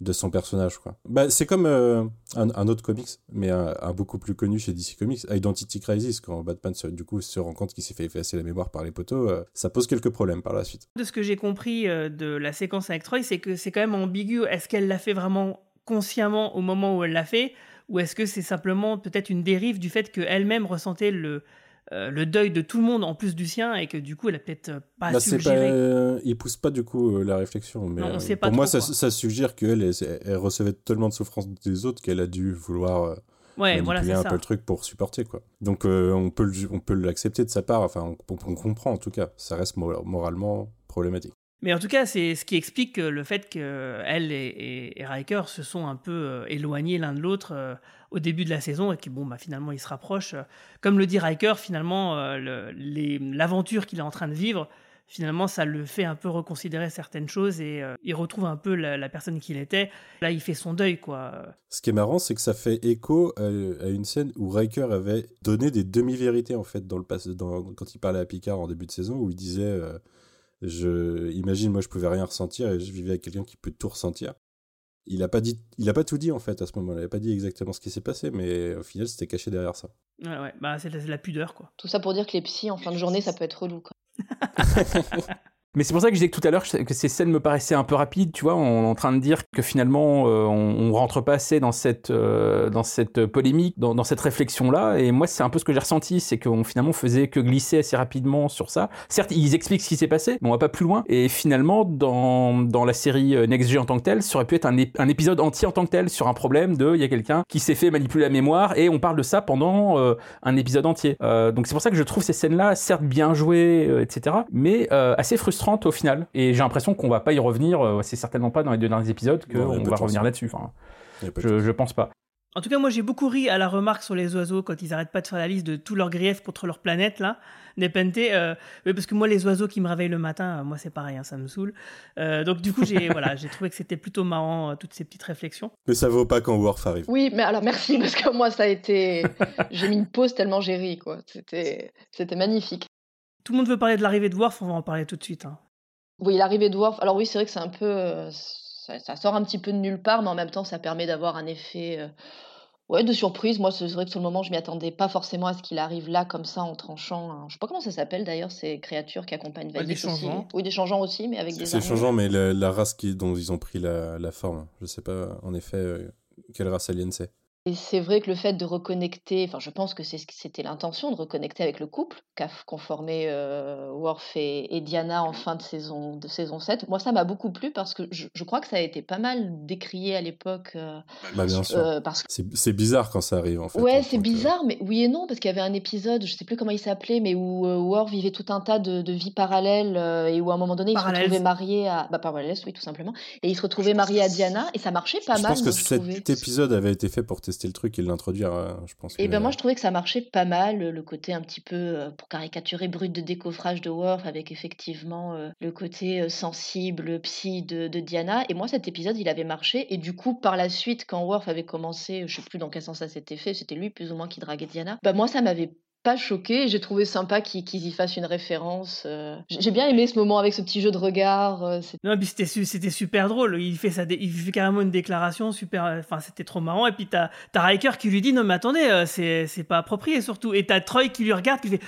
de son personnage, quoi. Bah, c'est comme euh, un, autre comics, mais un, un beaucoup plus connu chez DC Comics, Identity Crisis, quand Batman, se, du coup, se rend compte qu'il s'est fait effacer la mémoire par les poteaux, euh, ça pose quelques problèmes par la suite. De ce que j'ai compris euh, de la séquence avec Troy, c'est que c'est quand même ambigu. Est-ce qu'elle l'a fait vraiment consciemment au moment où elle l'a fait Ou est-ce que c'est simplement peut-être une dérive du fait qu'elle-même ressentait le, euh, le deuil de tout le monde en plus du sien et que du coup elle a peut-être euh, pas Bah, su pas, euh, il pousse pas du coup euh, la réflexion, mais Non, pour moi, ça, ça suggère qu'elle elle, elle recevait tellement de souffrance des autres qu'elle a dû vouloir Ouais, voilà, un ça. peu le truc pour supporter quoi. Donc on peut on peut l'accepter de sa part, enfin on, on- on comprend en tout cas, ça reste mo- moralement problématique. Mais en tout cas, c'est ce qui explique euh, le fait qu'elle et, et, et Riker se sont un peu euh, éloignés l'un de l'autre euh, au début de la saison et que bon, bah, finalement, ils se rapprochent. Euh, Comme le dit Riker, finalement, euh, l'aventure qu'il est en train de vivre, finalement, ça le fait un peu reconsidérer certaines choses et euh, il retrouve un peu la, personne qu'il était. Là, il fait son deuil, quoi. Ce qui est marrant, c'est que ça fait écho à, une scène où Riker avait donné des demi-vérités en fait dans le quand il parlait à Picard en début de saison, où il disait, euh, je imagine moi je pouvais rien ressentir et je vivais avec quelqu'un qui peut tout ressentir. Il a pas dit, il a pas tout dit en fait à ce moment-là. Il a pas dit exactement ce qui s'est passé, mais au final c'était caché derrière ça. Ouais, ouais, bah, c'est la, c'est la pudeur, quoi. Tout ça pour dire que les psys, en fin de journée, ça peut être relou. Quoi. Mais c'est pour ça que je disais que tout à l'heure que ces scènes me paraissaient un peu rapides, tu vois, on en train de dire que finalement euh, on, on rentre pas assez dans cette euh, dans cette polémique, dans, dans cette réflexion là. Et moi c'est un peu ce que j'ai ressenti, c'est qu'on finalement faisait que glisser assez rapidement sur ça. Certes, ils expliquent ce qui s'est passé, mais on va pas plus loin. Et finalement, dans dans la série euh, Next en tant que telle, ça aurait pu être un, ép- un épisode entier en tant que tel sur un problème de il y a quelqu'un qui s'est fait manipuler la mémoire et on parle de ça pendant euh, un épisode entier. Euh, donc c'est pour ça que je trouve ces scènes-là, certes bien jouées, euh, etc., mais assez frustrantes au final. Et j'ai l'impression qu'on va pas y revenir. euh, c'est certainement pas dans les deux derniers épisodes qu'on va revenir là-dessus. Enfin, je, pense pas. En tout cas, moi, j'ai beaucoup ri à la remarque sur les oiseaux quand ils arrêtent pas de faire la liste de tous leurs griefs contre leur planète, là. Nepenthe, euh, oui, parce que moi, les oiseaux qui me réveillent le matin, euh, moi, c'est pareil, hein, ça me saoule. Euh, donc, du coup, j'ai voilà, j'ai trouvé que c'était plutôt marrant, euh, toutes ces petites réflexions. Mais ça vaut pas quand Worf arrive. Oui, mais alors merci, parce que moi, ça a été. J'ai mis une pause tellement j'ai ri, quoi. C'était c'était magnifique. Tout le monde veut parler de l'arrivée de Worf, on va en parler tout de suite. hein. Oui, l'arrivée de Worf. Alors, oui, c'est vrai que c'est un peu. euh, Ça, ça sort un petit peu de nulle part, mais en même temps, ça permet d'avoir un effet. euh, Ouais, de surprise. Moi, c'est vrai que sur le moment, je m'y attendais pas forcément à ce qu'il arrive là, comme ça, en tranchant. un- Je sais pas comment ça s'appelle d'ailleurs, ces créatures qui accompagnent Ouais, des aussi. changeants. Oui, des changeants aussi, mais avec des C'est armures. changeant, mais la, la race qui, dont ils ont pris la, la forme, je sais pas en effet euh, quelle race alien c'est. Et c'est vrai que le fait de reconnecter, enfin, je pense que c'était l'intention de reconnecter avec le couple qu'a conformé euh, Worf et, et Diana en fin de saison, de saison 7. Moi, ça m'a beaucoup plu parce que je, je crois que ça a été pas mal décrié à l'époque. euh, Bah bien sûr. euh, parce que C'est c'est bizarre quand ça arrive en fait. Ouais, c'est que- bizarre, mais oui et non, parce qu'il y avait un épisode, je sais plus comment il s'appelait, mais où euh, Worf vivait tout un tas de, de vies parallèles euh, et où à un moment donné, il se retrouvait marié à. Bah, parallèles, oui, tout simplement. Et il se retrouvait marié à Diana et ça marchait pas Je mal, pense que je trouvais. cet épisode avait été fait pour tester le truc et l'introduire. hein, je pense. Et que- ben moi je trouvais que ça marchait pas mal, le côté un petit peu euh, pour caricaturer brut de décoffrage de Worf avec effectivement euh, le côté euh, sensible, psy de, de Diana. Et moi cet épisode il avait marché et du coup par la suite quand Worf avait commencé, je sais plus dans quel sens ça s'était fait, c'était lui plus ou moins qui draguait Diana. Bah moi ça m'avait pas choqué, j'ai trouvé sympa qu'ils y fassent une référence. euh. J'ai bien aimé ce moment avec ce petit jeu de regard. euh, Non, puis c'était su- c'était super drôle. Il fait, ça, il fait carrément une déclaration super. euh, Enfin, c'était trop marrant. Et puis t'as as Riker qui lui dit Non, mais attendez, c'est pas approprié surtout. Et t'as Troy qui lui regarde, qui fait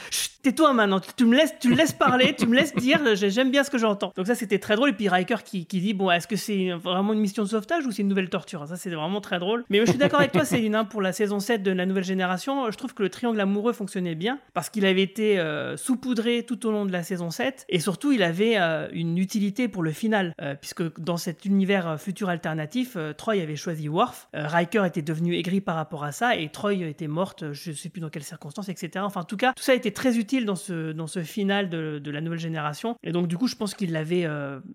tais-toi maintenant, tu, me laisses, tu me laisses parler, tu me laisses dire, j'ai- j'aime bien ce que j'entends. Donc ça, c'était très drôle. Et puis Riker qui, qui dit Bon, est-ce que c'est vraiment une mission de sauvetage ou c'est une nouvelle torture? Ça, c'est vraiment très drôle. Mais je suis d'accord avec toi, Céline, hein, pour la saison 7 de la nouvelle génération, je trouve que le triangle amoureux fonctionnait bien parce qu'il avait été euh, saupoudré tout au long de la saison 7 et surtout il avait euh, une utilité pour le final euh, puisque dans cet univers euh, futur alternatif Troy avait choisi Worf Riker était devenu aigri par rapport à ça et Troy était morte je sais plus dans quelles circonstances etc enfin en tout cas tout ça été très utile dans ce, final de, la nouvelle génération et donc du coup je pense qu'il l'avait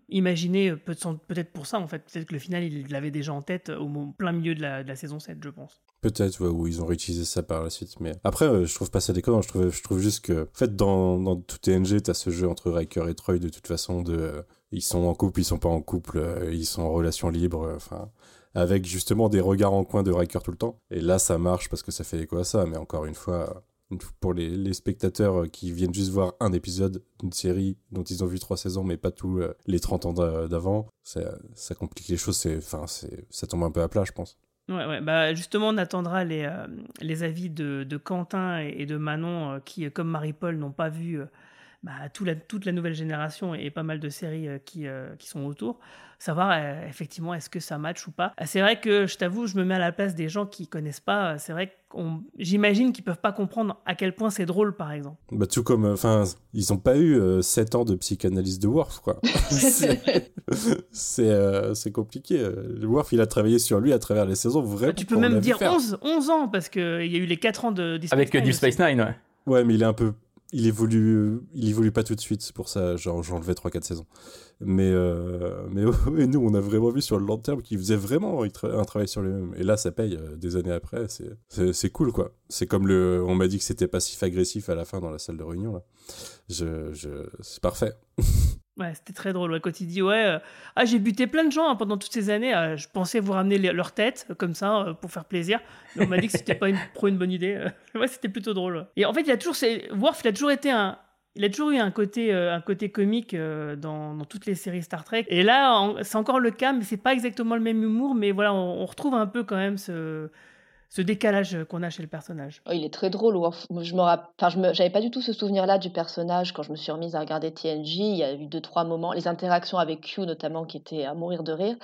imaginé peut-être pour ça en fait. Peut-être que le final il l'avait déjà en tête au plein milieu de la, de la saison 7 je pense Peut-être, ouais, où ils ont réutilisé ça par la suite. Mais après, euh, je trouve pas ça déconnant. Je trouve, je trouve juste que, en fait, dans, dans tout TNG, t'as ce jeu entre Riker et Troy de toute façon de, euh, ils sont en couple, ils sont pas en couple, euh, ils sont en relation libre, enfin, avec justement des regards en coin de Riker tout le temps. Et là, ça marche parce que ça fait écho à ça. Mais encore une fois, pour les, les spectateurs qui viennent juste voir un épisode d'une série dont ils ont vu trois saisons, mais pas tous les 30 ans d'a- d'avant, ça, ça complique les choses. C'est, enfin, ça tombe un peu à plat, je pense. Ouais, bah justement, on attendra les, euh, les avis de, Quentin et, de Manon, euh, qui, comme Marie-Paul, n'ont pas vu euh, bah, tout la- toute la nouvelle génération et pas mal de séries euh, qui, euh, qui sont autour. Savoir euh, effectivement est-ce que ça match ou pas. C'est vrai que je t'avoue, je me mets à la place des gens qui connaissent pas. euh, C'est vrai qu'on, j'imagine qu'ils peuvent pas comprendre à quel point c'est drôle, par exemple. Bah, tout comme, enfin, ils ont pas eu 7 ans de psychanalyse de Worf, quoi. c'est, euh, compliqué. Euh, Worf, il a travaillé sur lui à travers les saisons, vraiment. Bah, tu peux même dire faire. 11, 11 ans, parce qu'il y a eu les 4 ans de Deep Avec euh, Space Deep Nine Space aussi. Nine, ouais. Ouais, mais il est un peu, il évolue, il pas tout de suite. C'est pour ça, j'enlevais 3-4 saisons. Mais, euh, mais nous, on a vraiment vu sur le long terme qu'il faisait vraiment un tra- un travail sur lui-même. Et là, ça paye euh, des années après. C'est cool, quoi. C'est comme le, on m'a dit que c'était passif-agressif à la fin dans la salle de réunion, là. Je, je, c'est parfait. Ouais, c'était très drôle. Quand il dit ouais, euh, ah j'ai buté plein de gens hein, pendant toutes ces années. euh, je pensais vous ramener leur tête euh, comme ça pour faire plaisir. Mais on m'a dit que c'était pas une, une bonne idée. ouais, c'était plutôt drôle. Et en fait, il a toujours, Worf, il a toujours été un, il a toujours eu un côté, un côté comique dans, dans toutes les séries Star Trek. Et là, c'est encore le cas, mais c'est pas exactement le même humour. Mais voilà, on retrouve un peu quand même ce, ce décalage qu'on a chez le personnage. Oh, il est très drôle. Je me enfin, je me... j'avais pas du tout ce souvenir-là du personnage quand je me suis remise à regarder TNG. Il y a eu deux trois moments, les interactions avec Q notamment qui étaient à mourir de rire,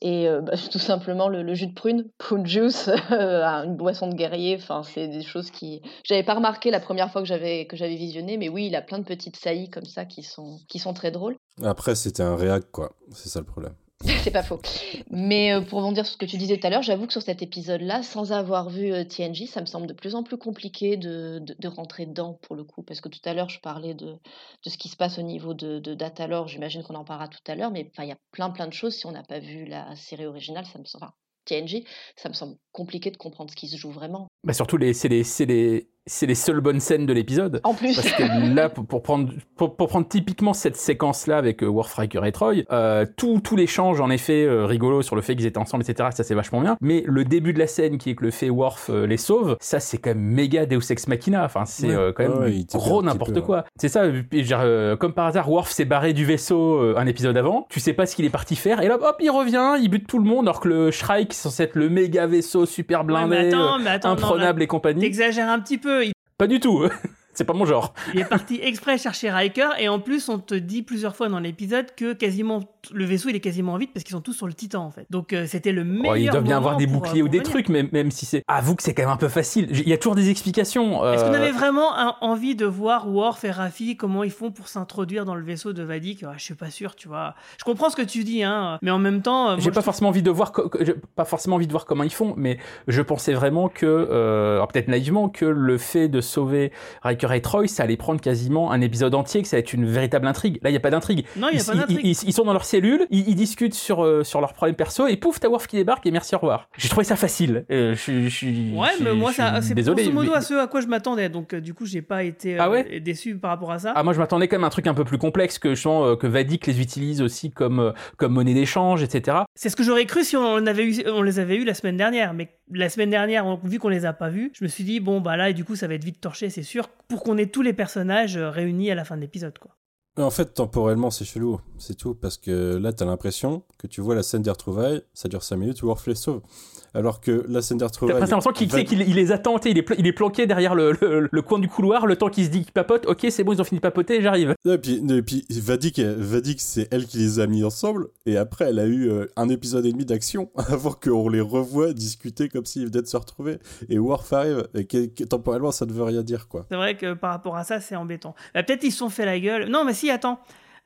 et euh, bah, tout simplement le, le jus de prune, prune juice, une boisson de guerrier. Enfin, c'est des choses qui j'avais pas remarqué la première fois que j'avais que j'avais visionné, mais oui, il a plein de petites saillies comme ça qui sont qui sont très drôles. Après, c'était un réac, quoi. C'est ça le problème. C'est pas faux. Mais euh, pour rebondir sur ce que tu disais tout à l'heure, j'avoue que sur cet épisode-là, sans avoir vu euh, TNG, ça me semble de plus en plus compliqué de, de, rentrer dedans pour le coup. Parce que tout à l'heure, je parlais de, de ce qui se passe au niveau de, de Datalore. J'imagine qu'on en parlera tout à l'heure. Mais il y a plein plein de choses. Si on n'a pas vu la série originale, ça me semble. TNG, ça me semble compliqué de comprendre ce qui se joue vraiment. Bah surtout, les, c'est les, c'est les, c'est les seules bonnes scènes de l'épisode. En plus, Parce que là, pour, pour prendre, pour, pour prendre typiquement cette séquence-là avec euh, Worf, Riker et Troy, euh, tout, tout l'échange, en effet, euh, rigolo sur le fait qu'ils étaient ensemble, etc., ça c'est vachement bien. Mais le début de la scène, qui est que le fait Worf euh, les sauve, ça c'est quand même méga Deus Ex Machina. Enfin, c'est Ouais. euh, quand même Ouais, gros n'importe quoi. C'est ça, genre, euh, comme par hasard, Worf s'est barré du vaisseau euh, un épisode avant, tu sais pas ce qu'il est parti faire, et là, hop, il revient, il bute tout le monde, alors que le Shrike, qui est censé être le méga vaisseau super Ouais, blindé, mais attends, mais attends, non, là, imprenable et compagnie. T'exagères un petit peu. Pas du tout. C'est pas mon genre. Il est parti exprès chercher Riker et en plus on te dit plusieurs fois dans l'épisode que quasiment le vaisseau il est quasiment vide parce qu'ils sont tous sur le Titan en fait. Donc euh, c'était le meilleur. Oh, ils doivent bien avoir des pour, euh, boucliers ou des trucs, même, même si c'est. Avoue que c'est quand même un peu facile. Il y a toujours des explications. Est-ce qu'on euh, avait vraiment un- envie de voir Worf et Raffi comment ils font pour s'introduire dans le vaisseau de Vadik? Ah, Je suis pas sûr, tu vois. Je comprends ce que tu dis, hein, mais en même temps, euh, J'ai je pas forcément envie de voir, pas forcément envie de voir comment ils font, mais je pensais vraiment que, euh, peut-être naïvement, que le fait de sauver Riker et Troy, ça allait prendre quasiment un épisode entier, que ça allait être une véritable intrigue. Là, il y a pas d'intrigue. Non, il y a Ils- pas d'intrigue. ils, ils- ils sont dans leur cellule, ils, discutent sur euh, sur leurs problèmes perso, et pouf, t'as Worf qui débarque et merci au revoir. J'ai trouvé ça facile. Euh, je, je- Ouais, mais moi, suis c'est désolé. grosso modo mais- à ce à quoi je m'attendais. Donc, euh, du coup, j'ai pas été euh, Ah ouais déçu par rapport à ça. Ah moi je m'attendais quand même à un truc un peu plus complexe que je sens euh, que Vadik les utilise aussi comme comme monnaie d'échange etc. C'est ce que j'aurais cru si on, avait eu, on les avait eu la semaine dernière. Mais la semaine dernière, vu qu'on les a pas vus, je me suis dit, bon, bah là, et du coup, ça va être vite torché, c'est sûr, pour qu'on ait tous les personnages euh, réunis à la fin de l'épisode, quoi. En fait, temporellement, c'est chelou, c'est tout, parce que là, t'as l'impression que tu vois la scène des retrouvailles, ça dure 5 minutes, Worf sauve. Alors que la scène des T'as retrouvailles... l'impression qu'il va- il les sais, il est, il est planqué derrière le, le, le coin du couloir, le temps qu'il se dit qu'il papote, ok c'est bon ils ont fini de papoter, j'arrive. Et puis, et puis Vadik, Vadik c'est elle qui les a mis ensemble, et après, elle a eu euh, un épisode et demi d'action avant qu'on les revoie discuter comme s'ils venaient de se retrouver. Et Worf arrive, et que, que- temporellement, ça ne veut rien dire, quoi. C'est vrai que par rapport à ça, c'est embêtant. Bah, Peut-être ils se sont fait la gueule. Non, mais si, attends.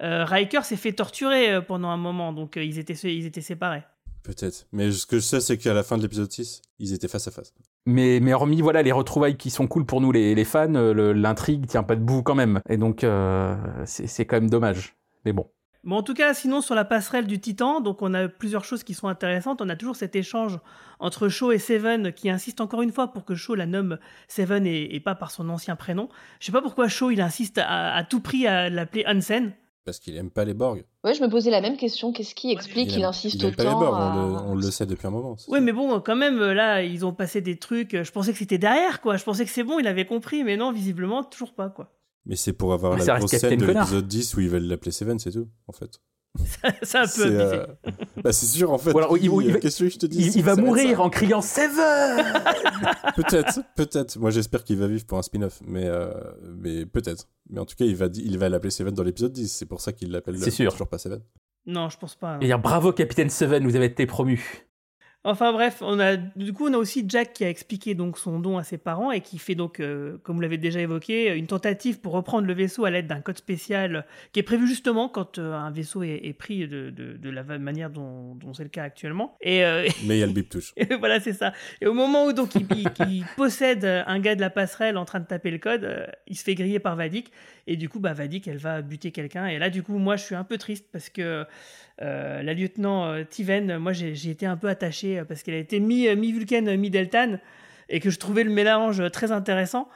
Euh, Riker s'est fait torturer euh, pendant un moment, donc euh, ils, étaient, ils étaient séparés. Peut-être. Mais ce que je sais, c'est qu'à la fin de l'épisode 6, ils étaient face à face. Mais, mais hormis voilà les retrouvailles qui sont cool pour nous les, les fans, euh, le- l'intrigue tient pas debout quand même. Et donc euh, c'est quand même dommage. Mais bon. Bon, en tout cas, sinon, sur la passerelle du Titan, donc on a plusieurs choses qui sont intéressantes. On a toujours cet échange entre Shaw et Seven qui insiste encore une fois pour que Shaw la nomme Seven et, pas par son ancien prénom. Je sais pas pourquoi Shaw il insiste à, tout prix à l'appeler Hansen. Parce qu'il aime pas les Borg. Ouais, je me posais la même question. Qu'est-ce qui explique qu'il insiste il autant pas les Borg, on, le, sait depuis un moment. Oui, mais bon, quand même, là, ils ont passé des trucs. Je pensais que c'était derrière, quoi. Je pensais que c'est bon, il avait compris, mais non, visiblement, toujours pas, quoi. Mais c'est pour avoir la grosse scène de l'épisode 10 où ils veulent l'appeler Seven, c'est tout, en fait. c'est un peu abusé. Euh, bah c'est sûr en fait. il, va, que je te dis, il, va mourir en criant Seven. peut-être, peut-être. Moi j'espère qu'il va vivre pour un spin-off, mais euh, mais peut-être. Mais en tout cas il va il va l'appeler Seven dans l'épisode 10. C'est pour ça qu'il l'appelle. C'est sûr. Toujours pas Seven. Non, je pense pas. Et dire bravo Capitaine Seven, vous avez été promu. Enfin bref, on a du coup on a aussi Jack qui a expliqué donc son don à ses parents et qui fait donc, euh, comme vous l'avez déjà évoqué, une tentative pour reprendre le vaisseau à l'aide d'un code spécial qui est prévu justement quand euh, un vaisseau est, pris de, de, la manière dont, dont c'est le cas actuellement. Et, euh, Mais il y a le bip touche. voilà c'est ça. Et au moment où donc il, possède un gars de la passerelle en train de taper le code, il se fait griller par Vadik et du coup bah Vadik elle va buter quelqu'un et là du coup moi je suis un peu triste parce que euh, la lieutenant euh, Tiven, moi j'ai été un peu attaché euh, parce qu'elle a été mi-Vulcaine, mi-Deltan, et que je trouvais le mélange très intéressant.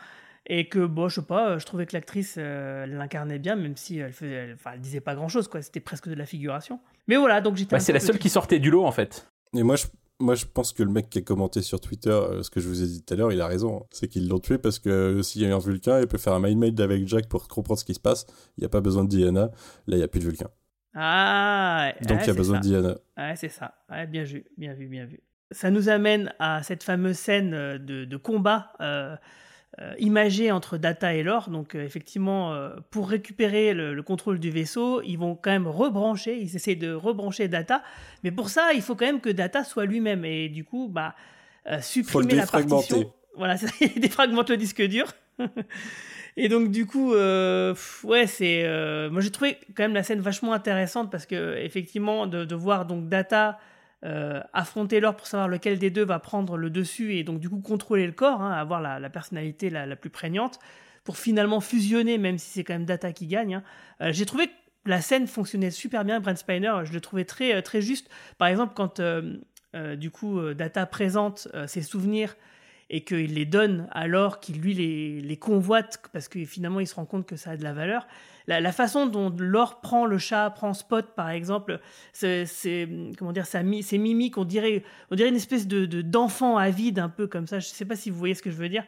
Et que, bon, je sais pas, je trouvais que l'actrice l'incarnait bien, même si elle, faisait, elle, disait pas grand chose, quoi. C'était presque de la figuration. Mais voilà, donc j'étais. Bah, c'est la seule qui sortait du lot, en fait. Et moi, je, moi, je pense que le mec qui a commenté sur Twitter ce que je vous ai dit tout à l'heure, il a raison. C'est qu'ils l'ont tué parce que s'il y a un Vulcain, il peut faire un mind made avec Jack pour comprendre ce qui se passe. Il n'y a pas besoin de Diana. Là, il n'y a plus de Vulcain. Ah Donc il y a besoin de Diana. Ouais, c'est ça. bien vu, bien vu, bien vu. Ça nous amène à cette fameuse scène euh, de, combat euh, euh, imagée entre Data et Lore. Donc effectivement, pour récupérer le, contrôle du vaisseau, ils vont quand même rebrancher, ils essaient de rebrancher Data. Mais pour ça, il faut quand même que Data soit lui-même. Et du coup, bah, supprimer la partition. Voilà, il défragmente le disque dur. Et donc du coup, euh, ouais, c'est, euh, moi j'ai trouvé quand même la scène vachement intéressante parce que effectivement de, voir donc Data euh, affronter l'or pour savoir lequel des deux va prendre le dessus et donc du coup contrôler le corps, hein, avoir la, personnalité la, plus prégnante pour finalement fusionner, même si c'est quand même Data qui gagne. Hein. j'ai trouvé que la scène fonctionnait super bien. Brent Spiner, je le trouvais très très juste. Par exemple, quand du coup Data présente ses souvenirs et qu'il les donne alors qu'il lui les, les, convoite parce que finalement il se rend compte que ça a de la valeur. La, façon dont l'or prend le chat, prend Spot par exemple, c'est comment dire, c'est mimique, on dirait, on dirait une espèce de d'enfant avide un peu comme ça. Je sais pas si vous voyez ce que je veux dire.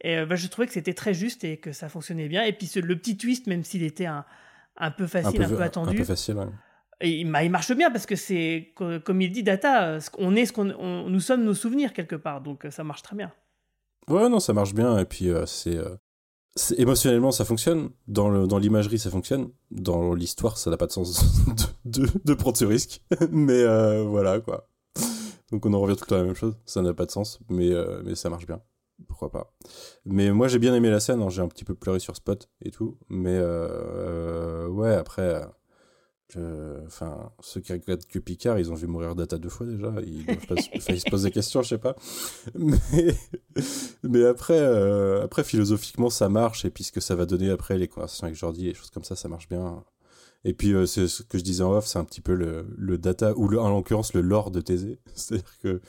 Et euh, bah, je trouvais que c'était très juste et que ça fonctionnait bien. Et puis le petit twist, même s'il était un, un, peu facile, un peu, attendu. Un peu facile, Et il, il, marche bien parce que c'est, comme il dit, Data, on est ce qu'on, nous sommes nos souvenirs quelque part, donc ça marche très bien. Ouais, non, ça marche bien. Et puis, euh, euh, c'est, émotionnellement, ça fonctionne. Dans, le, dans l'imagerie, ça fonctionne. Dans l'histoire, ça n'a pas de sens de, prendre ce risque. mais euh, voilà, quoi. Donc, on en revient tout le temps à la même chose. Ça n'a pas de sens, mais, mais ça marche bien. Pourquoi pas. Mais moi, j'ai bien aimé la scène. Hein. J'ai un petit peu pleuré sur Spot et tout. Mais ouais, après Enfin, ceux qui regardent que Picard, ils ont vu mourir Data deux fois déjà. Ils, se posent des questions, je sais pas. Mais, euh, après, philosophiquement, ça marche. Et puis ce que ça va donner après, les conversations avec Jordi, les choses comme ça, ça marche bien. Et puis, euh, ce que je disais en off, c'est un petit peu le, data, ou en l'occurrence le lore de Thésée. C'est-à-dire que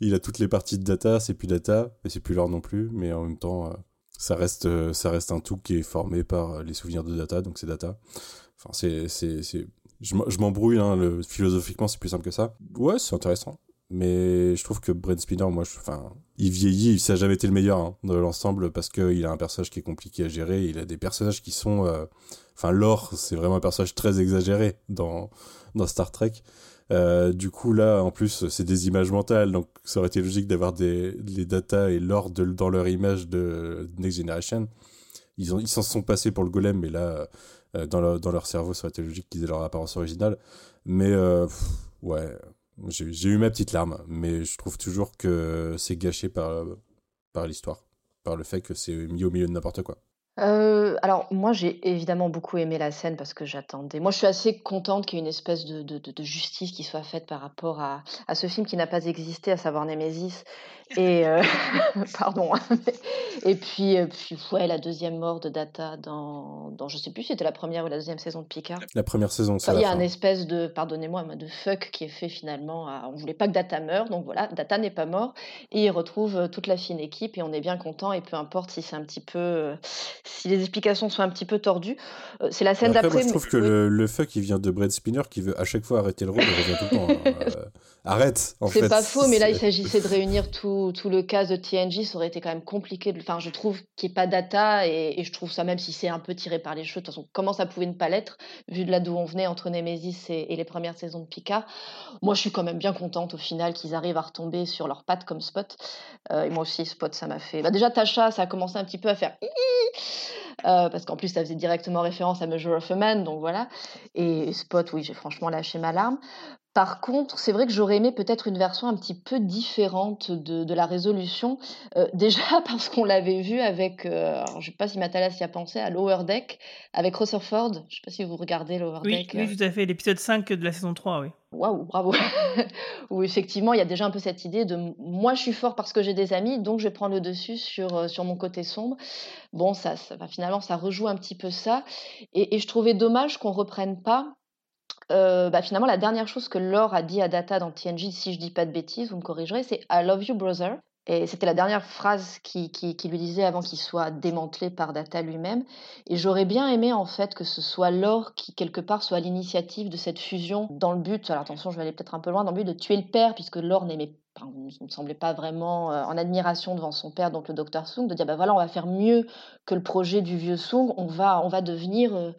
il a toutes les parties de data, c'est plus data, mais c'est plus lore non plus. Mais en même temps, euh, ça, reste, un tout qui est formé par les souvenirs de data, donc c'est data. Enfin, c'est, je m'embrouille, hein, philosophiquement, c'est plus simple que ça. Ouais, c'est intéressant. Mais je trouve que Brent Spinner, moi, enfin, il vieillit, il, ça n'a jamais été le meilleur hein, dans l'ensemble parce qu'il a un personnage qui est compliqué à gérer. Il a des personnages qui sont, euh, enfin, Lore, c'est vraiment un personnage très exagéré dans dans Star Trek. Euh, du coup, là, en plus, c'est des images mentales, donc ça aurait été logique d'avoir les data et l'or dans leur image de Next Generation. Ils ont, ils s'en sont passés pour le golem, mais là, euh, dans, dans, leur cerveau, ça aurait été logique qu'ils aient leur apparence originale. Mais euh, ouais, j'ai eu ma petite larme, mais je trouve toujours que c'est gâché par, par l'histoire, par le fait que c'est mis au milieu de n'importe quoi. Alors moi j'ai évidemment beaucoup aimé la scène parce que j'attendais. Moi je suis assez contente qu'il y ait une espèce de, de- de- de justice qui soit faite par rapport à, à ce film qui n'a pas existé, à savoir Nemesis. Et pardon. hein, mais- Et puis, puis ouais la deuxième mort de Data dans, dans je sais plus si c'était la première ou la deuxième saison de Picard. La première saison, c'est Enfin, il y a fin. un espèce de, pardonnez-moi, mais de fuck qui est fait finalement. à- On voulait pas que Data meure, donc voilà, Data n'est pas mort. Et il retrouve toute la fine équipe et on est bien content. Et peu importe si c'est un petit peu, si les explications sont un petit peu tordues. Euh, C'est la scène d'après. je trouve que oui. le, le fuck, il vient de Brad Spinner qui veut à chaque fois arrêter le rôle et revient tout le temps. hein. Arrête, en fait. C'est pas faux, mais là, il s'agissait de réunir tout, tout le cast de TNG. Ça aurait été quand même compliqué. de- Enfin, je trouve qu'il n'y ait pas data et, et je trouve ça, même si c'est un peu tiré par les cheveux, de toute façon, comment ça pouvait ne pas l'être, vu de là d'où on venait entre Nemesis et, et les premières saisons de Picard. Moi, je suis quand même bien contente au final qu'ils arrivent à retomber sur leurs pattes comme Spot. Euh, et moi aussi, Spot, ça m'a fait. Bah, déjà, Tasha, ça a commencé un petit peu à faire. Euh, parce qu'en plus, ça faisait directement référence à Measure of a Man, donc voilà. Et Spot, oui, j'ai franchement lâché ma larme. Par contre, c'est vrai que j'aurais aimé peut-être une version un petit peu différente de, de la résolution. Euh, déjà parce qu'on l'avait vu avec, euh, alors, je sais pas si Matalas y a pensé, à Lower Deck, avec Rutherford. Je sais pas si vous regardez Lower Oui, Deck. oui, euh, tout à fait, l'épisode 5 de la saison 3, oui. Waouh, bravo. Où effectivement, il y a déjà un peu cette idée de moi, je suis fort parce que j'ai des amis, donc je vais prendre le dessus sur, sur mon côté sombre. Bon, ça, ça finalement, ça rejoue un petit peu ça. Et, et je trouvais dommage qu'on reprenne pas. Euh, bah, finalement, la dernière chose que Laure a dit à Data dans TNG, si je dis pas de bêtises, vous me corrigerez, c'est I love you, brother. Et c'était la dernière phrase qu'il qui, qui lui disait avant qu'il soit démantelé par Data lui-même. Et j'aurais bien aimé en fait que ce soit Laure qui quelque part soit l'initiative de cette fusion dans le but, alors attention je vais aller peut-être un peu loin, dans le but de tuer le père puisque Laure n'aimait pas, ne semblait pas vraiment euh, en admiration devant son père, donc le docteur Sung, de dire bah voilà on va faire mieux que le projet du vieux Sung, on va, on va devenir euh,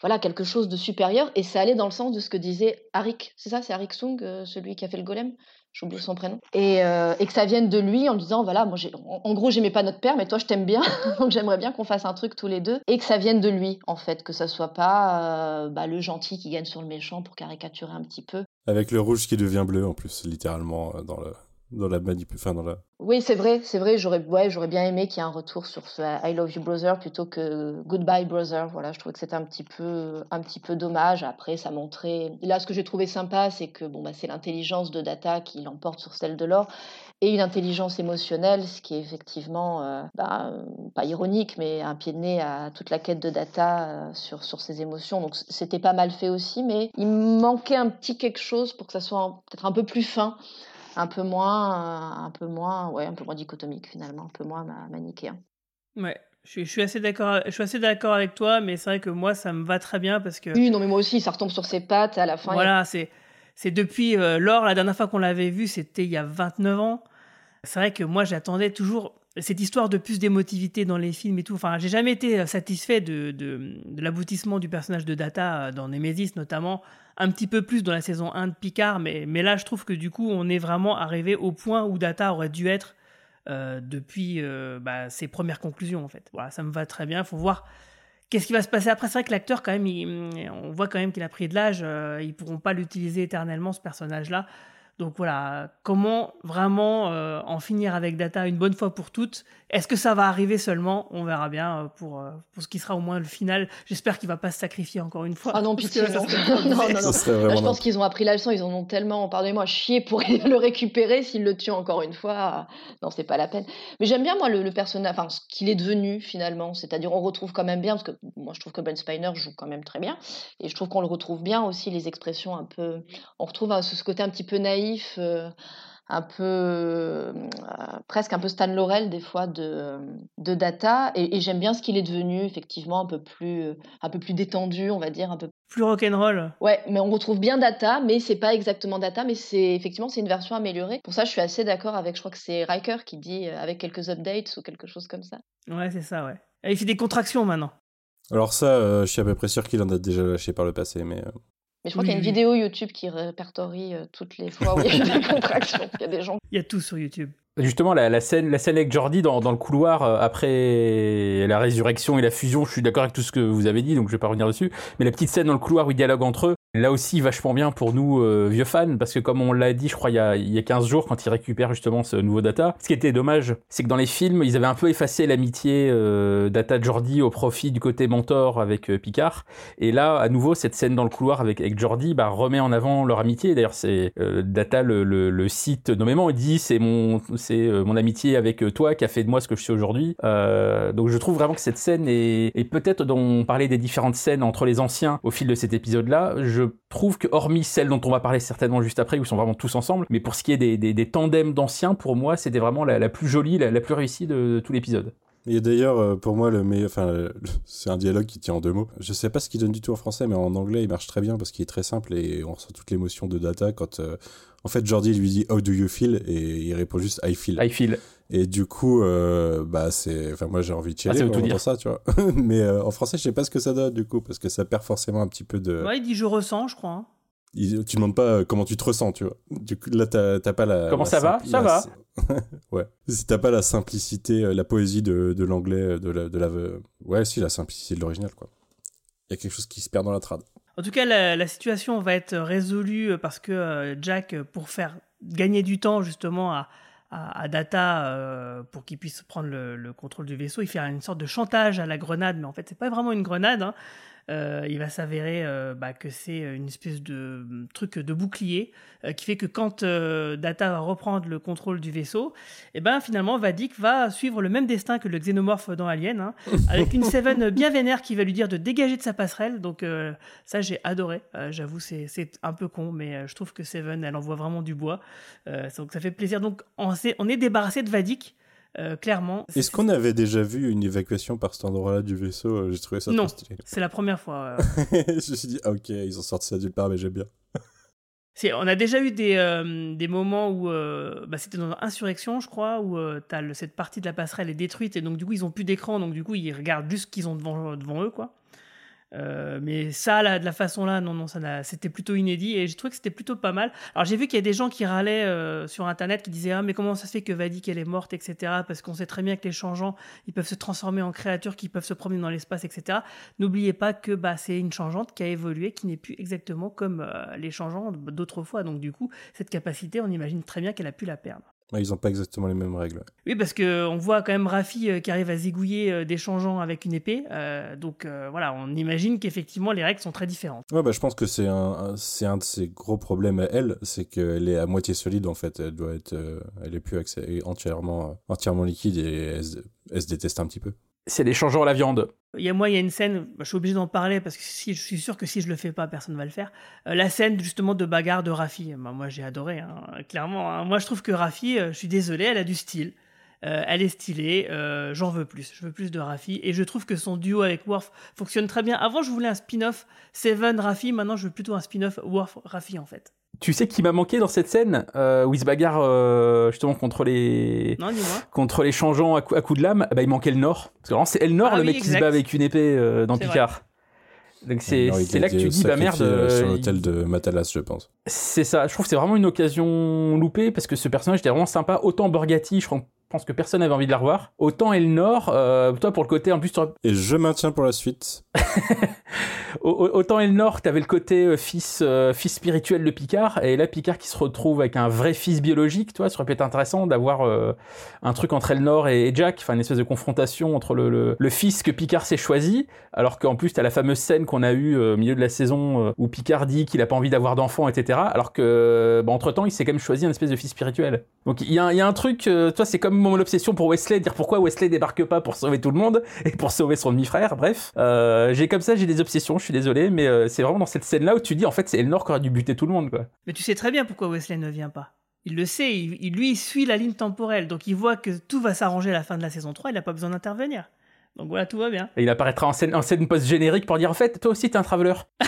voilà quelque chose de supérieur. Et ça allait dans le sens de ce que disait Arik, c'est ça, c'est Arik Sung, euh, celui qui a fait le golem? J'ai oublié son prénom, et, et que ça vienne de lui en disant voilà, moi en, en gros j'aimais pas notre père, mais toi je t'aime bien, donc j'aimerais bien qu'on fasse un truc tous les deux, et que ça vienne de lui en fait, que ça soit pas bah, le gentil qui gagne sur le méchant pour caricaturer un petit peu. Avec le rouge qui devient bleu, en plus, littéralement, dans, le, Oui, c'est vrai, c'est vrai, j'aurais ouais, j'aurais bien aimé qu'il y ait un retour sur I love you brother plutôt que goodbye brother. Voilà, je trouvais que c'était un petit peu un petit peu dommage. Après, ça montrait là ce que j'ai trouvé sympa, c'est que bon bah c'est l'intelligence de Data qui l'emporte sur celle de l'or et une intelligence émotionnelle, ce qui est effectivement euh, bah, pas ironique, mais un pied de nez à toute la quête de Data euh, sur sur ses émotions. Donc c'était pas mal fait aussi, mais il manquait un petit quelque chose pour que ça soit peut-être un peu plus fin un peu moins, euh, un peu moins, ouais, un peu moins dichotomique finalement, un peu moins ma- manichéen. Ouais, je suis, assez d'accord. Je suis assez d'accord avec toi, mais c'est vrai que moi, ça me va très bien parce que Oui, non, mais moi aussi, ça retombe sur ses pattes à la fin. a- voilà, c'est c'est depuis euh, Laure, la dernière fois qu'on l'avait vu, c'était il y a 29 ans. C'est vrai que moi, j'attendais toujours cette histoire de plus d'émotivité dans les films et tout. Enfin, j'ai jamais été euh, satisfait de, de, l'aboutissement du personnage de Data euh, dans Nemesis, notamment un petit peu plus dans la saison 1 de Picard, mais, mais là, je trouve que du coup, on est vraiment arrivé au point où Data aurait dû être euh, depuis bah, ses premières conclusions, en fait. Voilà, ça me va très bien. faut voir qu'est-ce qui va se passer après. C'est vrai que l'acteur, quand même, il- on voit quand même qu'il a pris de l'âge. euh, ils pourront pas l'utiliser éternellement, ce personnage-là. Donc voilà, comment vraiment euh, en finir avec Data une bonne fois pour toutes? Est-ce que ça va arriver seulement? On verra bien euh, pour, euh, pour ce qui sera au moins le final. J'espère qu'il va pas se sacrifier encore une fois. Ah non, pitié, non. non, non, Là, je pense qu'ils ont appris la leçon, ils en ont tellement, pardonnez-moi, chié pour le récupérer s'ils le tuent encore une fois. Non, c'est pas la peine. Mais j'aime bien, moi, le, le personnage, enfin, ce qu'il est devenu finalement. C'est-à-dire, on retrouve quand même bien, parce que moi, je trouve que Ben Spiner joue quand même très bien. Et je trouve qu'on le retrouve bien aussi, les expressions un peu. On retrouve hein, ce côté un petit peu naïf. Euh, un peu euh, presque un peu Stan Laurel des fois de, de Data et, et j'aime bien ce qu'il est devenu effectivement un peu plus euh, un peu plus détendu on va dire un peu Plus rock'n'roll. ouais mais on retrouve bien Data mais c'est pas exactement Data mais c'est effectivement c'est une version améliorée pour ça je suis assez d'accord avec je crois que c'est Riker qui dit euh, avec quelques updates ou quelque chose comme ça Ouais, c'est ça, ouais. Et il fait des contractions maintenant. Alors ça, euh, je suis à peu près sûr qu'il en a déjà lâché par le passé, mais... euh, mais je crois Oui, qu'il y a une oui. vidéo YouTube qui répertorie euh, toutes les fois où il y a eu des contractions il y a des gens Il y a tout sur YouTube. Justement, la, la scène, la scène avec Jordi dans, dans le couloir euh, après la résurrection et la fusion, je suis d'accord avec tout ce que vous avez dit, donc je vais pas revenir dessus. Mais la petite scène dans le couloir où ils dialoguent entre eux, Là aussi, vachement bien pour nous, euh, vieux fans, parce que comme on l'a dit, je crois, il y, a, y a 15 jours, quand ils récupèrent justement ce nouveau Data, ce qui était dommage, c'est que dans les films, ils avaient un peu effacé l'amitié euh, Data-Jordi au profit du côté mentor avec euh, Picard. Et là, à nouveau, cette scène dans le couloir avec, avec Jordi bah, remet en avant leur amitié. D'ailleurs, c'est Data le, le, cite nommément, il dit c'est mon, c'est mon amitié avec toi qui a fait de moi ce que je suis aujourd'hui. Donc je trouve vraiment que cette scène est, peut-être dont on parlait des différentes scènes entre les anciens au fil de cet épisode-là, je trouve que hormis celle dont on va parler certainement juste après, où ils sont vraiment tous ensemble, mais pour ce qui est des, des, des tandems d'anciens, pour moi, c'était vraiment la, la, plus jolie, la, la plus réussie de, de tout l'épisode. Et d'ailleurs, euh, pour moi, le meilleur, enfin, c'est un dialogue qui tient en deux mots. Je sais pas ce qu'il donne du tout en français, mais en anglais, il marche très bien parce qu'il est très simple et on ressent toute l'émotion de Data quand, euh, en fait, Jordi lui dit How do you feel? et il répond juste I feel. I feel. Et du coup, euh, bah c'est, enfin moi j'ai envie de Ah, chialer quand tout dire. ça, tu vois. mais euh, en français, je sais pas ce que ça donne du coup parce que ça perd forcément un petit peu de. Ouais, il dit je ressens, je crois. hein. Il- tu demandes pas euh, comment tu te ressens, tu vois. Du coup, là, t'as t'as pas la. Comment la ça va? Ça la- va? ouais. Si t'as pas la simplicité, la poésie de, de l'anglais, de la, de la. Ouais, si, la simplicité de l'original, quoi. Il y a quelque chose qui se perd dans la trad. En tout cas, la, la situation va être résolue parce que euh, Jack, pour faire gagner du temps justement à, à, Data euh, pour qu'il puisse prendre le, le contrôle du vaisseau, il fait une sorte de chantage à la grenade, mais en fait, c'est pas vraiment une grenade. hein. Euh, il va s'avérer euh, bah, que c'est une espèce de euh, truc de bouclier euh, qui fait que quand Data va reprendre le contrôle du vaisseau, et ben finalement Vadik va suivre le même destin que le xénomorphe dans Alien, hein, avec une Seven bien vénère qui va lui dire de dégager de sa passerelle. Donc ça j'ai adoré. J'avoue c'est un peu con, mais je trouve que Seven elle envoie vraiment du bois. Donc ça fait plaisir. Donc on, s'est- on est débarrassé de Vadik. Euh, clairement, Est-ce qu'on avait déjà vu une évacuation par cet endroit-là du vaisseau? Euh, J'ai trouvé ça Non. c'est la première fois. euh. je me suis dit, ah, ok, ils ont sorti ça nulle part, mais j'aime bien. On a déjà eu des, euh, des moments où bah, c'était dans Insurrection, je crois, où le- cette partie de la passerelle est détruite et donc du coup ils ont plus d'écran, donc du coup ils regardent juste ce qu'ils ont devant, devant eux, quoi. Euh, mais ça, là, de la façon là, non, non, ça c'était plutôt inédit et j'ai trouvé que c'était plutôt pas mal. Alors j'ai vu qu'il y a des gens qui râlaient euh, sur internet qui disaient ah mais comment ça se fait que Vadik elle est morte etc parce qu'on sait très bien que les changeants ils peuvent se transformer en créatures qui peuvent se promener dans l'espace etc. N'oubliez pas que bah, c'est une changeante qui a évolué, qui n'est plus exactement comme euh, les changeants d'autrefois. Donc du coup, cette capacité, on imagine très bien qu'elle a pu la perdre. Ils ont pas exactement les mêmes règles. Oui, parce que on voit quand même Rafi euh, qui arrive à zigouiller euh, des changeants avec une épée. euh, donc voilà, on imagine qu'effectivement les règles sont très différentes. Ouais, bah, je pense que c'est un, un- c'est un de ses gros problèmes à elle, c'est qu'elle est à moitié solide en fait. Elle doit être, elle est plus entièrement, entièrement liquide et elle se déteste un petit peu. C'est les changeants à la viande. Il y a moi, il y a une scène, je suis obligé d'en parler parce que si, je suis sûr que si je le fais pas, personne va le faire. Euh, la scène justement de bagarre de Rafi. Bah, moi, j'ai adoré, hein, clairement. hein. Moi, je trouve que Rafi, euh, je suis désolé, elle a du style. Euh, elle est stylée, j'en veux plus. Je veux plus de Rafi. Et je trouve que son duo avec Worf fonctionne très bien. Avant, je voulais un spin-off Seven Rafi. Maintenant, je veux plutôt un spin-off Worf Rafi en fait. Tu sais qui m'a manqué dans cette scène euh, où il se bagarre euh, justement contre les Non, contre les changeants à, cou- à coups de lame, bah, il manquait le Nord. Parce que vraiment, c'est Nord, Ah le oui, mec qui se bat avec une épée euh, dans Picard. Donc c'est là que tu dis, bah merde. euh, Sur euh, l'hôtel de Matalas, je pense. C'est ça, je trouve que c'est vraiment une occasion loupée parce que ce personnage était vraiment sympa. Autant Borgatti, je crois- pense que personne n'avait envie de la revoir. Autant Elnor, euh, toi pour le côté en plus, Et je maintiens pour la suite. au- au- autant Elnor, t'avais le côté euh, fils, euh, fils spirituel de Picard, et là Picard qui se retrouve avec un vrai fils biologique, toi, ça aurait pu être intéressant d'avoir euh, un truc entre Elnor et, et Jack, enfin une espèce de confrontation entre le, le, le fils que Picard s'est choisi, alors qu'en plus t'as la fameuse scène qu'on a eue au milieu de la saison où Picard dit qu'il a pas envie d'avoir d'enfants, etc. Alors que, bah, entre temps, il s'est quand même choisi un espèce de fils spirituel. Donc il y, a un- il y a un truc, toi, c'est comme mon obsession pour Wesley, dire pourquoi Wesley débarque pas pour sauver tout le monde et pour sauver son demi-frère. Bref, euh, j'ai comme ça, j'ai des obsessions. Je suis désolé, mais euh, c'est vraiment dans cette scène-là où tu dis en fait c'est Elnor qui aurait dû buter tout le monde, quoi. Mais tu sais très bien pourquoi Wesley ne vient pas. Il le sait, il, il- lui il suit la ligne temporelle, donc il voit que tout va s'arranger à la fin de la saison 3, il n'a pas besoin d'intervenir. Donc voilà, tout va bien. Et il apparaîtra en scène, en scène post-générique pour dire en fait, toi aussi t'es un traveler.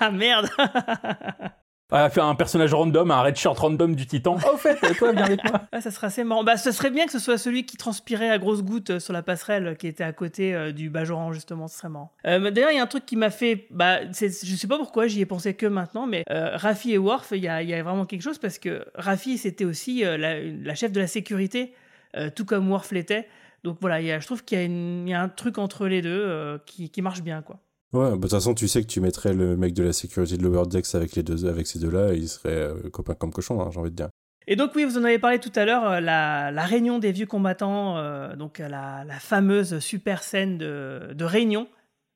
Ah merde Ah, fait un personnage random, un red shirt random du Titan. Oh, fait, toi, viens avec moi. Ah, ça serait assez marrant. Bah, ce serait bien que ce soit celui qui transpirait à grosses gouttes euh, sur la passerelle euh, qui était à côté euh, du Bajoran, justement. Ce serait marrant. Euh, mais D'ailleurs, il y a un truc qui m'a fait. Bah, je sais pas pourquoi, j'y ai pensé que maintenant, mais euh, Raffi et Worf, il y a, y a vraiment quelque chose parce que Raffi, c'était aussi euh, la, chef de la sécurité, euh, tout comme Worf l'était. Donc voilà, a- je trouve qu'il y, a a un truc entre les deux euh, qui, qui marche bien, quoi. Ouais, bah, de toute façon, tu sais que tu mettrais le mec de la sécurité de Lower Decks avec, les deux, avec ces deux-là, et il serait euh, copain comme cochon, hein, j'ai envie de dire. Et donc oui, vous en avez parlé tout à l'heure, euh, la, la réunion des vieux combattants, euh, donc la, la fameuse super scène de, de réunion.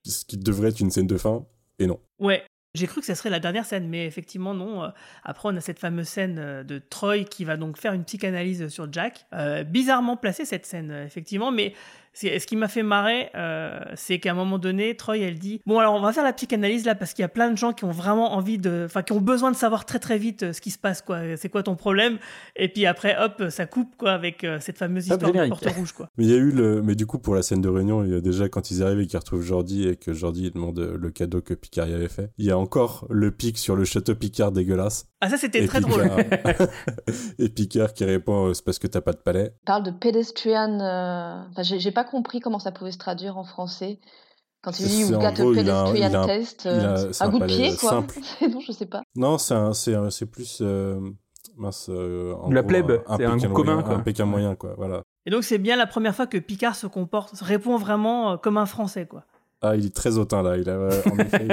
Ce qui devrait être une scène de fin, et non. Ouais, j'ai cru que ça serait la dernière scène, mais effectivement non. Après, on a cette fameuse scène de Troy qui va donc faire une psychanalyse sur Jack. Euh, bizarrement placée cette scène, effectivement, mais ce qui m'a fait marrer, euh, c'est qu'à un moment donné, Troy, elle dit Bon, alors on va faire la psychanalyse là parce qu'il y a plein de gens qui ont vraiment envie de. Enfin, qui ont besoin de savoir très très vite euh, ce qui se passe, quoi. C'est quoi ton problème? Et puis après, hop, ça coupe, quoi, avec euh, cette fameuse Hop, histoire de porte rouge, quoi. Mais il y a eu le. Mais du coup, pour la scène de réunion, il y a déjà quand ils arrivent et qu'ils retrouvent Jordi et que Jordi demande le cadeau que Picard y avait fait, il y a encore le pic sur le château Picard dégueulasse. Ah, ça, c'était Et très drôle. Et Picard qui répond euh, c'est parce que t'as pas de palais. Il parle de pedestrian. euh, Enfin, j'ai j'ai pas compris comment ça pouvait se traduire en français. Quand il dit You've got gros, a il a un- pedestrian il a un- test, il a- euh, c'est un un goût de palais pied, quoi. simple. non, je sais pas. Non, c'est un- c'est un- c'est plus euh, mince. euh, en la gros, plèbe, c'est un goût commun, moyen- quoi. Un Pékin moyen, quoi. Voilà. Et donc, c'est bien la première fois que Picard se comporte, répond vraiment comme un Français, quoi. Ah, il est très hautain là. Il a, euh, en effet,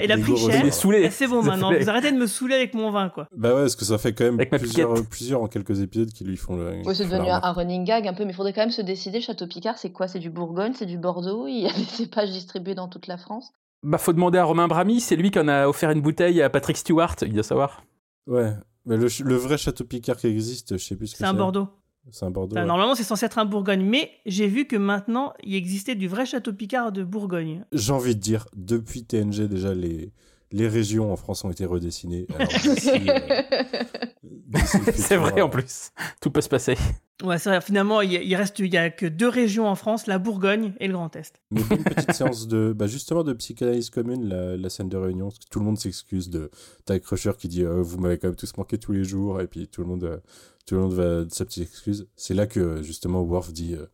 il a il pris cher. Il est saoulé. Et c'est bon maintenant, fait- vous arrêtez de me saouler avec mon vin, quoi. Bah ouais, parce que ça fait quand même plusieurs, plusieurs en quelques épisodes qui lui font le. Oui, c'est devenu un, running gag un peu, mais il faudrait quand même se décider. Château Picard, c'est quoi? C'est du Bourgogne, c'est du Bordeaux? Il y a des cépages distribués dans toute la France? Bah, faut demander à Romain Brami, c'est lui qui en a offert une bouteille à Patrick Stewart, il doit savoir. Ouais. Mais le, le vrai château Picard qui existe, je sais plus ce que C'est un Bordeaux. C'est un Bordeaux. Enfin, ouais. Normalement, c'est censé être un Bourgogne, mais j'ai vu que maintenant, il existait du vrai château Picard de Bourgogne. J'ai envie de dire, depuis TNG, déjà, les, les régions en France ont été redessinées. Euh, c'est vrai en plus. Tout peut se passer. Ouais, c'est vrai. Finalement, il il reste, il y a que deux régions en France, la Bourgogne et le Grand Est. Mais une petite séance de, bah justement, de psychanalyse commune, la, la scène de réunion, parce que tout le monde s'excuse de Ty Crusher qui dit euh, vous m'avez quand même tous manqué tous les jours, et puis tout le monde, euh, tout le monde va de sa petite excuse. C'est là que justement Worf dit euh,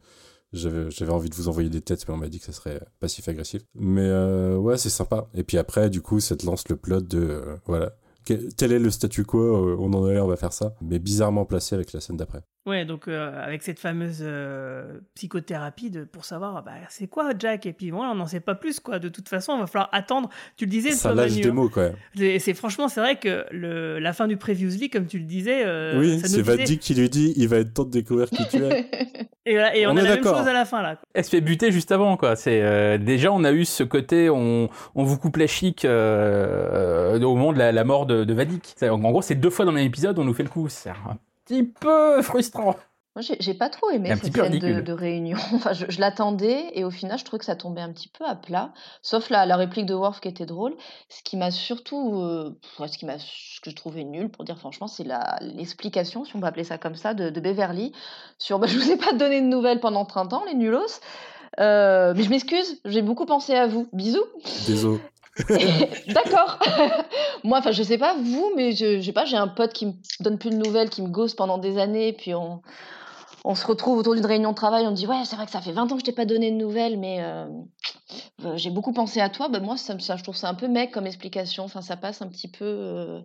j'avais, envie de vous envoyer des têtes, mais on m'a dit que ça serait passif-agressif. Mais euh, ouais, c'est sympa. Et puis après, du coup, ça te lance le plot de euh, voilà. Quel, tel est le statu quo, euh, on en est là, on va faire ça, mais bizarrement placé avec la scène d'après. Ouais, donc euh, avec cette fameuse euh, psychothérapie de, pour savoir bah, c'est quoi Jack, et puis voilà, on n'en sait pas plus, quoi. De toute façon, il va falloir attendre. Tu le disais, Ça lâche des hein. mots, quand même. Et c'est franchement, c'est vrai que le, la fin du Previously, comme tu le disais, euh, oui, c'est nous disait- Vadik qui lui dit il va être temps de découvrir qui tu es. Et, voilà, et on, On a la même chose à la fin là. quoi. Elle se fait buter juste avant, quoi. C'est euh, déjà on a eu ce côté, on, on vous coupe la chic euh, euh, au moment de la, la mort de, de Vadik. En gros, c'est deux fois dans le même épisode, on nous fait le coup. C'est un petit peu frustrant. Moi, j'ai j'ai pas trop aimé cette scène de, réunion. Enfin, je, je l'attendais et au final, je trouvais que ça tombait un petit peu à plat. Sauf la, la réplique de Worf qui était drôle. Ce qui m'a surtout, euh, ce qui m'a, ce que je trouvais nul, pour dire franchement, c'est la l'explication, si on peut appeler ça comme ça, de, de Beverly sur. Bah, je vous ai pas donné de nouvelles pendant 30 ans, les nulos. Euh, mais je m'excuse, j'ai beaucoup pensé à vous. Bisous. Désolé. D'accord. Moi, enfin, je sais pas vous, mais je, je sais pas, j'ai un pote qui me donne plus de nouvelles, qui me gosse pendant des années, puis on, on se retrouve autour d'une réunion de travail, on dit ouais, c'est vrai que ça fait 20 ans que je t'ai pas donné de nouvelles, mais euh, euh, j'ai beaucoup pensé à toi. Ben moi, ça, ça, je trouve ça un peu mec comme explication. Enfin, ça passe un petit peu. euh,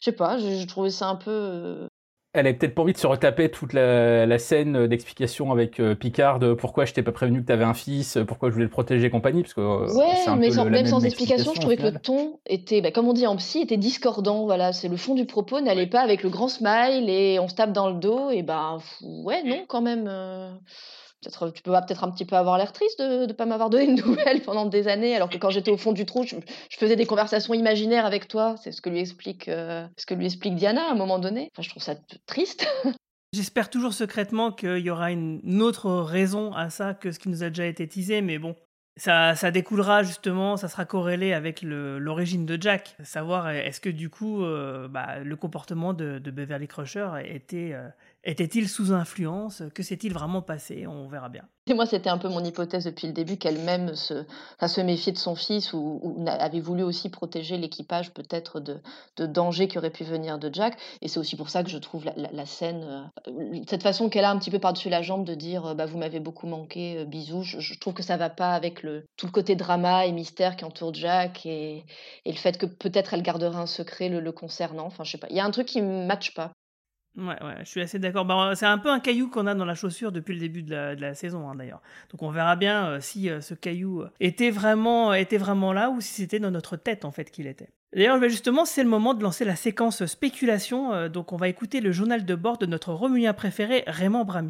je sais pas, je, je trouvais ça un peu. Elle avait peut-être pas envie de se retaper toute la, la scène d'explication avec euh, Picard de pourquoi je t'ai pas prévenu que t'avais un fils, pourquoi je voulais le protéger et compagnie, parce que euh, Ouais, un mais peu sans, le- même sans explication, je trouvais que le ton était, bah, comme on dit en psy, était discordant. Voilà, c'est le fond du propos n'allait pas avec le grand smile et on se tape dans le dos. Et ben, pff, ouais, non, quand même. euh, Peut-être, tu peux peut-être un petit peu avoir l'air triste de ne pas m'avoir donné de nouvelles pendant des années, alors que quand j'étais au fond du trou, je, faisais des conversations imaginaires avec toi. C'est ce que lui explique, euh, ce que lui explique Diana à un moment donné. Enfin, je trouve ça triste. J'espère toujours secrètement qu'il y aura une, une autre raison à ça que ce qui nous a déjà été teasé, mais bon. Ça, ça découlera justement, ça sera corrélé avec l'origine de Jack. Savoir est-ce que du coup euh, bah, le comportement de, de Beverly Crusher était, euh, était-il sous influence? Que s'est-il vraiment passé? On verra bien. Et moi, c'était un peu mon hypothèse depuis le début qu'elle-même se, se méfiait de son fils ou, avait voulu aussi protéger l'équipage peut-être de, dangers qui auraient pu venir de Jack. Et c'est aussi pour ça que je trouve la, scène, euh, cette façon qu'elle a un petit peu par-dessus la jambe de dire euh, bah, Vous m'avez beaucoup manqué, euh, bisous. Je, trouve que ça va pas avec le, tout le côté drama et mystère qui entoure Jack et, le fait que peut-être elle gardera un secret le, le concernant. Enfin, je sais pas. Il y a un truc qui ne matche pas. Ouais, ouais, je suis assez d'accord. Bah, c'est un peu un caillou qu'on a dans la chaussure depuis le début de la, saison, hein, d'ailleurs. Donc on verra bien euh, si euh, ce caillou était vraiment, était vraiment là ou si c'était dans notre tête, en fait, qu'il était. D'ailleurs, bah, justement, c'est le moment de lancer la séquence spéculation. euh, donc on va écouter le journal de bord de notre Romulien préféré, Raymond Bramy.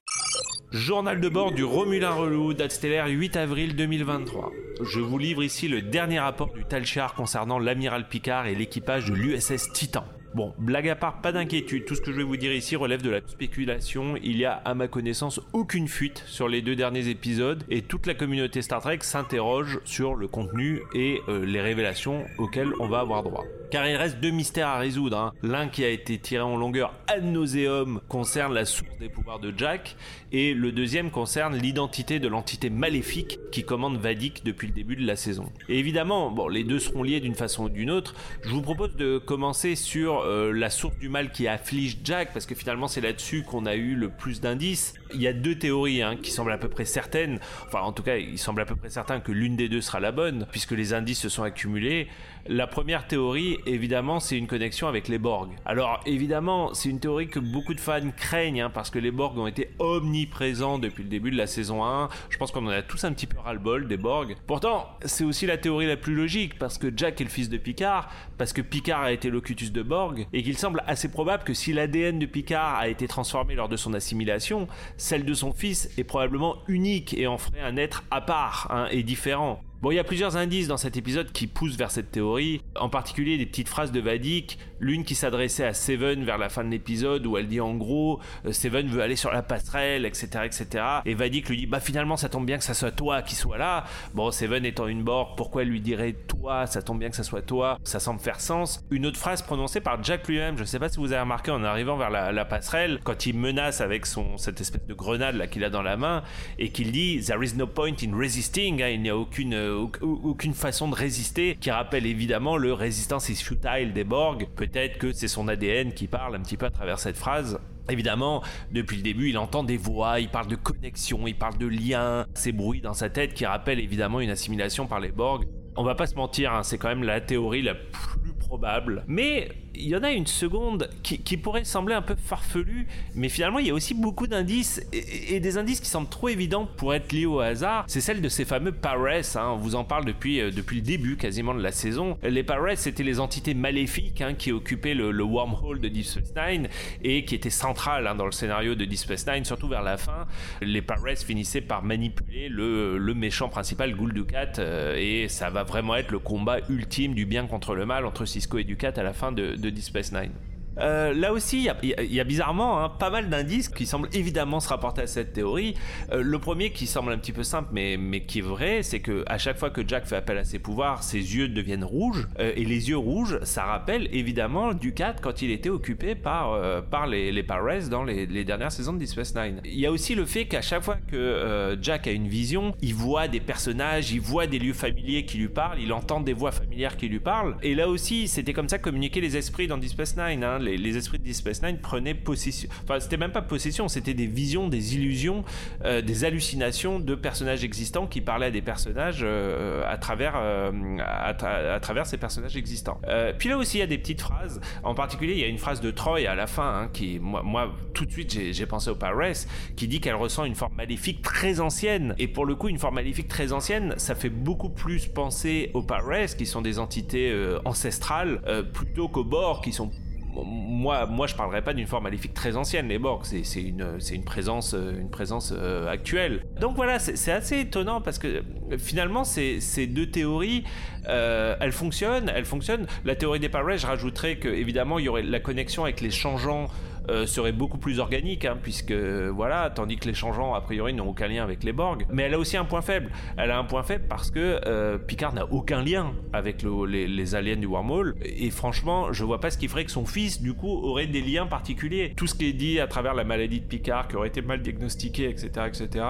Journal de bord du Romulin Relou, date stellaire 8 avril 2023. Je vous livre ici le dernier rapport du Talchar concernant l'amiral Picard et l'équipage de l'USS Titan. Bon, blague à part, pas d'inquiétude, tout ce que je vais vous dire ici relève de la spéculation, il y a à ma connaissance aucune fuite sur les deux derniers épisodes et toute la communauté Star Trek s'interroge sur le contenu et euh, les révélations auxquelles on va avoir droit. Car il reste deux mystères à résoudre. hein. L'un qui a été tiré en longueur ad nauseum concerne la source des pouvoirs de Jack, et le deuxième concerne l'identité de l'entité maléfique qui commande Vadik depuis le début de la saison. Et évidemment, bon, les deux seront liés d'une façon ou d'une autre. Je vous propose de commencer sur euh, la source du mal qui afflige Jack, parce que finalement c'est là-dessus qu'on a eu le plus d'indices. Il y a deux théories hein, qui semblent à peu près certaines, enfin en tout cas il semble à peu près certain que l'une des deux sera la bonne, puisque les indices se sont accumulés. La première théorie, évidemment, c'est une connexion avec les Borg. Alors, évidemment, c'est une théorie que beaucoup de fans craignent, hein, parce que les Borg ont été omniprésents depuis le début de la saison 1. Je pense qu'on en a tous un petit peu ras-le-bol des Borg. Pourtant, c'est aussi la théorie la plus logique, parce que Jack est le fils de Picard, parce que Picard a été locutus de Borg, et qu'il semble assez probable que si l'ADN de Picard a été transformé lors de son assimilation, celle de son fils est probablement unique et en ferait un être à part hein, et différent. Bon, il y a plusieurs indices dans cet épisode qui poussent vers cette théorie, en particulier des petites phrases de Vadik, l'une qui s'adressait à Seven vers la fin de l'épisode où elle dit en gros euh, Seven veut aller sur la passerelle, etc., etc. Et Vadik lui dit bah finalement ça tombe bien que ça soit toi qui soit là. Bon, Seven étant une Borg, pourquoi elle lui dirait toi? Ça tombe bien que ça soit toi. Ça semble faire sens. Une autre phrase prononcée par Jack lui-même, je sais pas si vous avez remarqué en arrivant vers la, passerelle, quand il menace avec son cette espèce de grenade là qu'il a dans la main et qu'il dit there is no point in resisting, hein, il n'y a aucune euh, au- aucune façon de résister, qui rappelle évidemment le résistance is futile des Borg. Peut-être que c'est son ADN qui parle un petit peu à travers cette phrase. Évidemment, depuis le début, il entend des voix, il parle de connexion, il parle de liens, ces bruits dans sa tête qui rappellent évidemment une assimilation par les Borg. On va pas se mentir, hein, c'est quand même la théorie la plus probable. Mais il y en a une seconde qui, pourrait sembler un peu farfelue, mais finalement il y a aussi beaucoup d'indices et, des indices qui semblent trop évidents pour être liés au hasard. C'est celle de ces fameux Pares, hein, on vous en parle depuis, euh, depuis le début quasiment de la saison. Les Pares c'était les entités maléfiques hein, qui occupaient le, le wormhole de Deep Space Nine et qui étaient centrales hein, dans le scénario de Deep Space Nine, surtout vers la fin. Les Pares finissaient par manipuler le, le méchant principal, Gul Dukat, euh, et ça va vraiment être le combat ultime du bien contre le mal entre Cisco et Dukat à la fin de, de Deep Space Nine. Euh, là aussi, il y a- bizarrement hein, pas mal d'indices qui semblent évidemment se rapporter à cette théorie. Euh, le premier qui semble un petit peu simple, mais, mais qui est vrai, c'est que à chaque fois que Jack fait appel à ses pouvoirs, ses yeux deviennent rouges. Euh, et les yeux rouges, ça rappelle évidemment Ducat quand il était occupé par, par les, les dans les, dernières saisons de Deep Space Nine. Il y a aussi le fait qu'à chaque fois que Jack a une vision, il voit des personnages, il voit des lieux familiers qui lui parlent, il entend des voix familières qui lui parlent. Et là aussi, c'était comme ça communiquaient les esprits dans Deep Space Nine. hein. Les, esprits de Space Nine prenaient possession. Enfin, c'était même pas possession, c'était des visions, des illusions, euh, des hallucinations de personnages existants qui parlaient à des personnages euh, à travers euh, à, tra- à travers ces personnages existants. Puis là aussi, il y a des petites phrases. En particulier, il y a une phrase de Troy à la fin hein, qui, moi, moi, tout de suite, j'ai pensé au Pares, qui dit qu'elle ressent une forme maléfique très ancienne. Et pour le coup, une forme maléfique très ancienne, ça fait beaucoup plus penser aux Pares, qui sont des entités ancestrales, plutôt qu'aux Borg, qui sont moi, moi, je parlerais pas d'une forme maléfique très ancienne. Les Borg, c'est une, présence, euh, une présence euh, actuelle. Donc voilà, c'est assez étonnant parce que finalement, ces, deux théories, euh, elles fonctionnent, elles fonctionnent. La théorie des Pares, je rajouterais que évidemment, il y aurait la connexion avec les changeants euh, serait beaucoup plus organique, hein, puisque voilà, tandis que les changeants a priori n'ont aucun lien avec les Borg. Mais elle a aussi un point faible. Elle a un point faible parce que euh, Picard n'a aucun lien avec le- les, les aliens du wormhole. Et franchement, je vois pas ce qui ferait que son fils, du coup, aurait des liens particuliers. Tout ce qui est dit à travers la maladie de Picard, qui aurait été mal diagnostiqué, etc., etc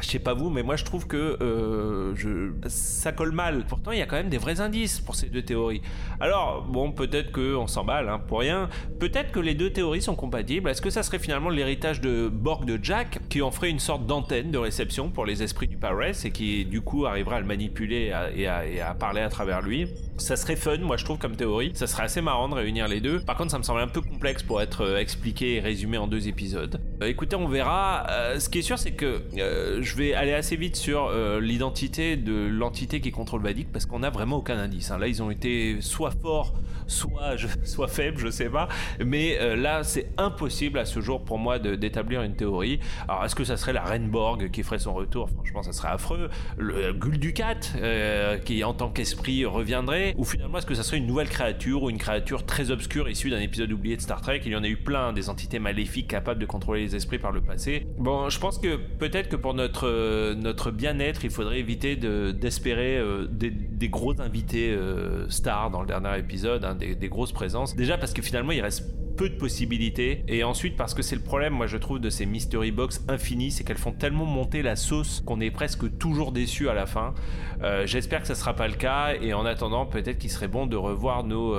Je sais pas vous, mais moi je trouve que euh, ça colle mal. Pourtant, il y a quand même des vrais indices pour ces deux théories. Alors, bon, peut-être qu'on s'emballe hein, pour rien. Peut-être que les deux théories sont compatibles. Est-ce que ça serait finalement l'héritage de Borg de Jack qui en ferait une sorte d'antenne de réception pour les esprits du Pares et qui du coup arriverait à le manipuler et à, parler à travers lui? Ça serait fun, moi je trouve comme théorie. Ça serait assez marrant de réunir les deux. Par contre, ça me semble un peu complexe pour être euh, expliqué et résumé en deux épisodes. Euh, écoutez, on verra. Ce qui est sûr, c'est que je vais aller assez vite sur l'identité de l'entité qui contrôle Vadik parce qu'on n'a vraiment aucun indice. Hein. Là, ils ont été soit forts, soit, soit faibles, je sais pas. Mais là, c'est impossible à ce jour pour moi d'établir une théorie. Alors, est-ce que ça serait la Reine qui ferait son retour? Franchement, ça serait affreux. Le Guldukat, qui en tant qu'esprit reviendrait? Ou finalement est-ce que ça serait une nouvelle créature ou une créature très obscure issue d'un épisode oublié de Star Trek? Il y en a eu plein, des entités maléfiques capables de contrôler les esprits par le passé. Bon, je pense que peut-être que pour notre, euh, notre bien-être, il faudrait éviter d'espérer euh, des, gros invités euh, stars dans le dernier épisode, hein, des, des grosses présences. Déjà parce que finalement il reste peu de possibilités. Et ensuite, parce que c'est le problème, moi je trouve, de ces mystery box infinies, c'est qu'elles font tellement monter la sauce qu'on est presque toujours déçu à la fin. J'espère que ça sera pas le cas. Et en attendant, peut-être qu'il serait bon de revoir nos,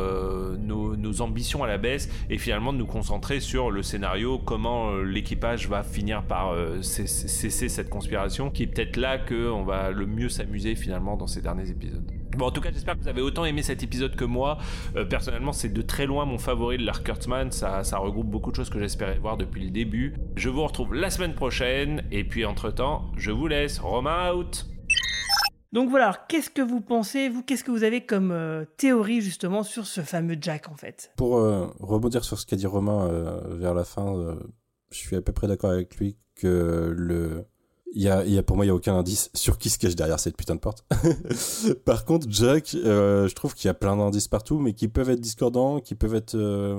ambitions à la baisse et finalement de nous concentrer sur le scénario, comment l'équipage va finir par cesser cette conspiration, qui est peut-être là qu'on va le mieux s'amuser finalement dans ces derniers épisodes. Bon, en tout cas, j'espère que vous avez autant aimé cet épisode que moi. Euh, personnellement, c'est de très loin mon favori de l'Arc Kurtzman. Ça, ça regroupe beaucoup de choses que j'espérais voir depuis le début. Je vous retrouve la semaine prochaine. Et puis, entre-temps, je vous laisse. Roma out donc voilà, qu'est-ce que vous pensez, vous, qu'est-ce que vous avez comme euh, théorie justement sur ce fameux Jack en fait? Pour euh, rebondir sur ce qu'a dit Romain vers la fin, je suis à peu près d'accord avec lui que le, y y a, pour moi, il y a aucun indice sur qui se cache derrière cette putain de porte. Par contre, Jack, euh, je trouve qu'il y a plein d'indices partout, mais qui peuvent être discordants, qui peuvent être, euh,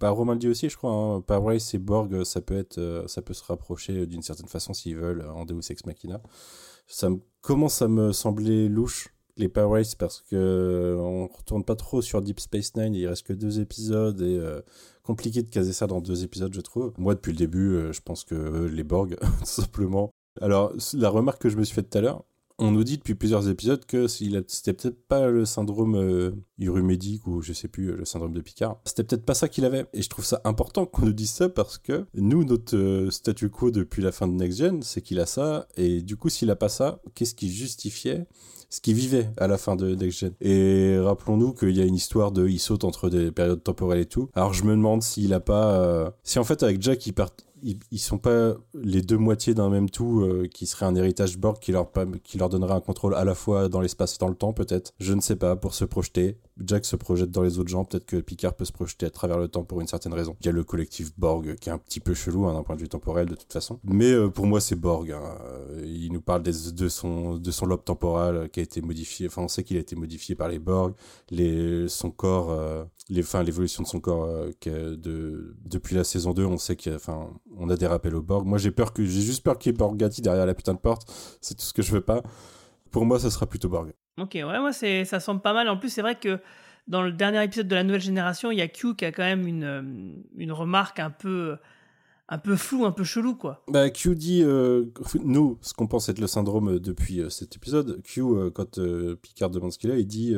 bah, Romain le dit aussi, je crois, hein, Power et Borg, ça peut être, euh, ça peut se rapprocher d'une certaine façon s'ils veulent en Deus Ex Machina. Ça me, commence à me sembler louche les Power parce que on retourne pas trop sur Deep Space Nine, il reste que deux épisodes et compliqué de caser ça dans deux épisodes, je trouve. Moi, depuis le début, je pense que les Borg, tout simplement, alors, la remarque que je me suis faite tout à l'heure, on nous dit depuis plusieurs épisodes que c'était peut-être pas le syndrome euh, ou je sais plus, le syndrome de Picard. C'était peut-être pas ça qu'il avait. Et je trouve ça important qu'on nous dise ça parce que nous, notre euh, statu quo depuis la fin de Next Gen, c'est qu'il a ça. Et du coup, s'il a pas ça, qu'est-ce qui justifiait ce qu'il vivait à la fin de Next Gen? Et rappelons-nous qu'il y a une histoire de il saute entre des périodes temporelles et tout. Alors je me demande s'il a pas euh, si en fait avec Jack il part ils, sont pas les deux moitiés d'un même tout euh, qui serait un héritage Borg qui leur, qui donnerait un contrôle à la fois dans l'espace et dans le temps peut-être. Je ne sais pas, pour se projeter. Jack se projette dans les autres gens, peut-être que Picard peut se projeter à travers le temps pour une certaine raison. Il y a le collectif Borg qui est un petit peu chelou hein, d'un point de vue temporel de toute façon. Mais euh, pour moi c'est Borg. Hein. Il nous parle de, son, lobe temporal qui a été modifié. Enfin on sait qu'il a été modifié par les Borg. Les, son corps, euh, l'évolution de son corps de, depuis la saison 2, on sait qu'il enfin, on a des rappels au Borg. Moi, j'ai peur que, j'ai juste peur qu'il y ait Borgati derrière la putain de porte. C'est tout ce que je veux pas. Pour moi, ça sera plutôt Borg. Ok, ouais, moi, ça semble pas mal. En plus, c'est vrai que dans le dernier épisode de la nouvelle génération, il y a Q qui a quand même une, euh, une remarque un peu un peu flou, un peu chelou, quoi. Bah, Q dit, euh, nous, ce qu'on pense être le syndrome depuis euh, cet épisode, Q, euh, quand Picard demande ce qu'il a, il dit,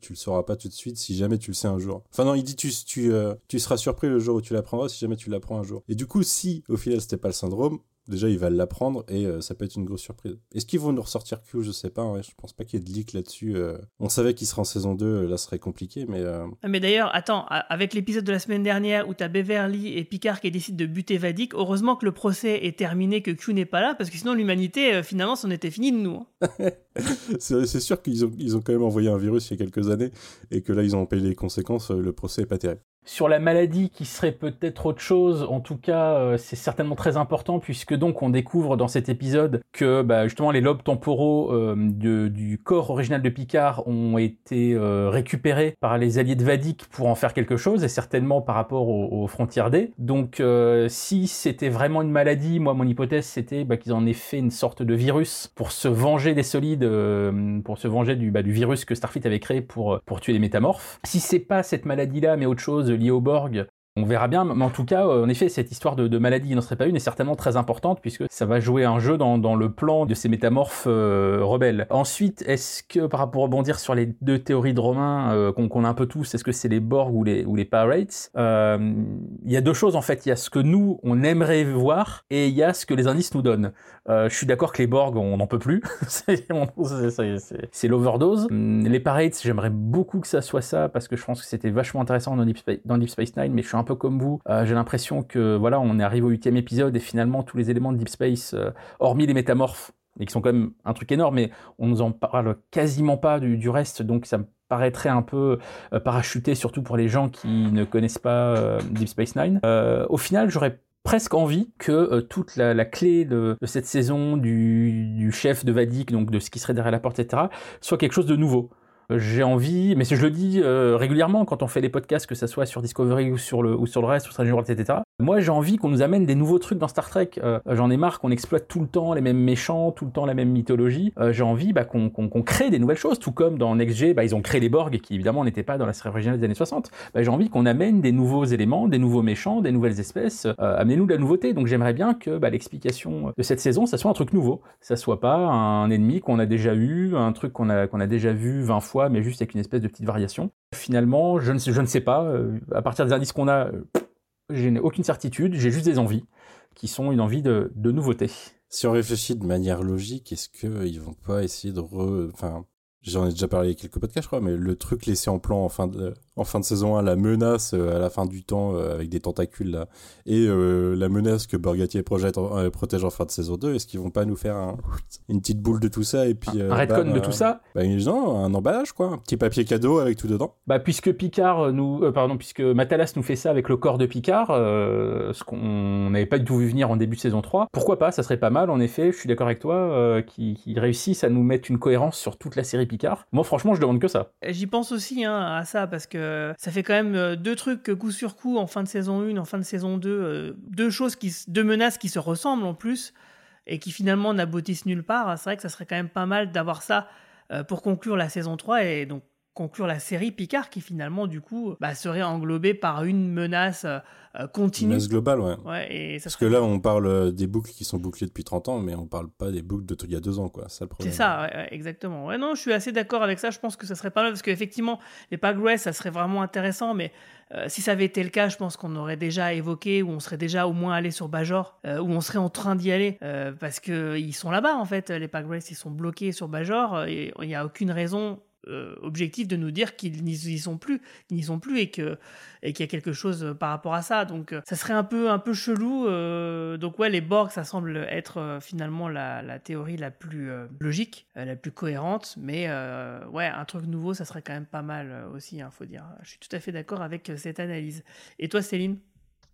tu le sauras pas tout de suite si jamais tu le sais un jour. Enfin non, il dit, tu, tu, tu seras surpris le jour où tu l'apprendras si jamais tu l'apprends un jour. Et du coup, si au final c'était pas le syndrome, déjà il va l'apprendre et euh, ça peut être une grosse surprise. Est-ce qu'ils vont nous ressortir Q? Je sais pas, ouais, je pense pas qu'il y ait de leak là-dessus. Euh. On savait qu'il serait en saison 2, euh, là ce serait compliqué, mais... Ah, mais d'ailleurs, attends, avec l'épisode de la semaine dernière où t'as Beverly et Picard qui décident de buter Vadik, heureusement que le procès est terminé, que Q n'est pas là, parce que sinon l'humanité, finalement, c'en était fini de nous. Hein. c'est sûr qu'ils ont, ils ont quand même envoyé un virus il y a quelques années et que là ils ont payé les conséquences, le procès est pas terrible. Sur la maladie qui serait peut-être autre chose, en tout cas euh, c'est certainement très important puisque donc on découvre dans cet épisode que bah, justement les lobes temporaux euh, du corps original de Picard ont été euh, récupérés par les alliés de Vadik pour en faire quelque chose et certainement par rapport aux, frontières D. Donc si c'était vraiment une maladie, moi mon hypothèse c'était bah, qu'ils en aient fait une sorte de virus pour se venger des solides, pour se venger du, bah, du virus que Starfleet avait créé pour, pour tuer les métamorphes. Si c'est pas cette maladie là mais autre chose lié au Borg, On verra bien, mais en tout cas, euh, en effet, cette histoire de, maladie qui n'en serait pas une est certainement très importante puisque ça va jouer un jeu dans, le plan de ces métamorphes euh, rebelles. Ensuite, est-ce que, par rapport à rebondir sur les deux théories de Romain euh, qu'on a un peu tous, est-ce que c'est les Borg ou les, ou Pirates Il y a deux choses en fait. Il y a ce que nous, on aimerait voir et il y a ce que les indices nous donnent. Je suis d'accord que les Borg, on n'en peut plus. c'est l'overdose. Les Pirates, j'aimerais beaucoup que ça soit ça parce que je pense que c'était vachement intéressant dans Deep, Space, dans Deep Space Nine, mais je suis un peu comme vous. Euh, J'ai l'impression que voilà, on est arrivé au huitième épisode et finalement tous les éléments de Deep Space, euh, hormis les métamorphes, et qui sont quand même un truc énorme, mais on nous en parle quasiment pas du, reste, donc ça me paraîtrait un peu euh, parachuté, surtout pour les gens qui ne connaissent pas Deep Space Nine. Au final, j'aurais presque envie que toute la, clé de, cette saison du, du chef de Vadik, donc de ce qui serait derrière la porte, etc., soit quelque chose de nouveau. J'ai envie, mais je le dis euh, régulièrement quand on fait les podcasts, que ça soit sur Discovery ou sur le, ou sur le reste, ou Strange World, etc. Moi, j'ai envie qu'on nous amène des nouveaux trucs dans Star Trek. Euh, J'en ai marre qu'on exploite tout le temps les mêmes méchants, tout le temps la même mythologie. Euh, j'ai envie bah, qu'on crée des nouvelles choses, tout comme dans NextG, bah, ils ont créé les Borg, qui évidemment n'étaient pas dans la série originale des années 60. Bah, j'ai envie qu'on amène des nouveaux éléments, des nouveaux méchants, des nouvelles espèces. Amenez-nous de la nouveauté. Donc j'aimerais bien que bah, l'explication de cette saison, ça soit un truc nouveau. Ça soit pas un ennemi qu'on a déjà eu, un truc qu'on a, qu'on a déjà vu 20 fois, mais juste avec une espèce de petite variation. Finalement, je ne sais, pas. euh, à partir des indices qu'on a, euh, je n'ai aucune certitude. J'ai juste des envies qui sont une envie de, nouveauté. Si on réfléchit de manière logique, est-ce qu'ils vont pas essayer de re... Enfin, j'en ai déjà parlé quelques podcasts, je crois, mais le truc laissé en plan en fin de, en fin de saison 1, la menace euh, à la fin du temps euh, avec des tentacules là, et euh, la menace que Borgatier projette en- euh, protège en fin de saison 2, est-ce qu'ils vont pas nous faire un- une petite boule de tout ça et puis... Un euh, retcon bam, de euh, tout ça? bah, Non, un emballage quoi, un petit papier cadeau avec tout dedans. Bah, puisque Picard nous, euh, pardon, puisque Matalas nous fait ça avec le corps de Picard, euh, ce qu'on n'avait pas du tout vu venir en début de saison 3, pourquoi pas? Ça serait pas mal, en effet. Je suis d'accord avec toi, euh, qui, qui réussissent à nous mettre une cohérence sur toute la série Picard. Moi, franchement, je demande que ça. J'y pense aussi hein, à ça parce que ça fait quand même euh, deux trucs euh, coup sur coup en fin de saison 1, en fin de saison 2, euh, deux choses qui, deux menaces qui se ressemblent en plus et qui finalement n'aboutissent nulle part. C'est vrai que ça serait quand même pas mal d'avoir ça euh, pour conclure la saison 3 et donc conclure la série Picard qui finalement du coup bah, serait englobée par une menace euh, euh, Une continue. menace globale, ouais. Ouais, et ça Parce serait- que là, on parle euh, des boucles qui sont bouclées depuis 30 ans, mais on parle pas des boucles de il y a deux ans, quoi. C'est ça le C'est problème. ça, ouais, ouais, exactement. Ouais, non, je suis assez d'accord avec ça. Je pense que ça serait pas mal parce qu'effectivement, les Pagress, ça serait vraiment intéressant. Mais euh, si ça avait été le cas, je pense qu'on aurait déjà évoqué ou on serait déjà au moins allé sur Bajor, euh, ou on serait en train d'y aller parce que ils sont là-bas en fait. Les Pagress, ils sont bloqués sur Bajor et il n'y a aucune raison. Euh, objective de nous dire qu'ils n'y sont plus, qu'ils n'y sont plus et que et qu'il y a quelque chose euh, par rapport à ça. Donc euh, ça serait un peu un peu chelou. donc ouais, les Borg, ça semble être finalement la, la théorie la plus logique, la plus cohérente. Mais ouais, un truc nouveau, ça serait quand même pas mal aussi, il faut dire. Je suis tout à fait d'accord avec cette analyse. Et toi, Céline?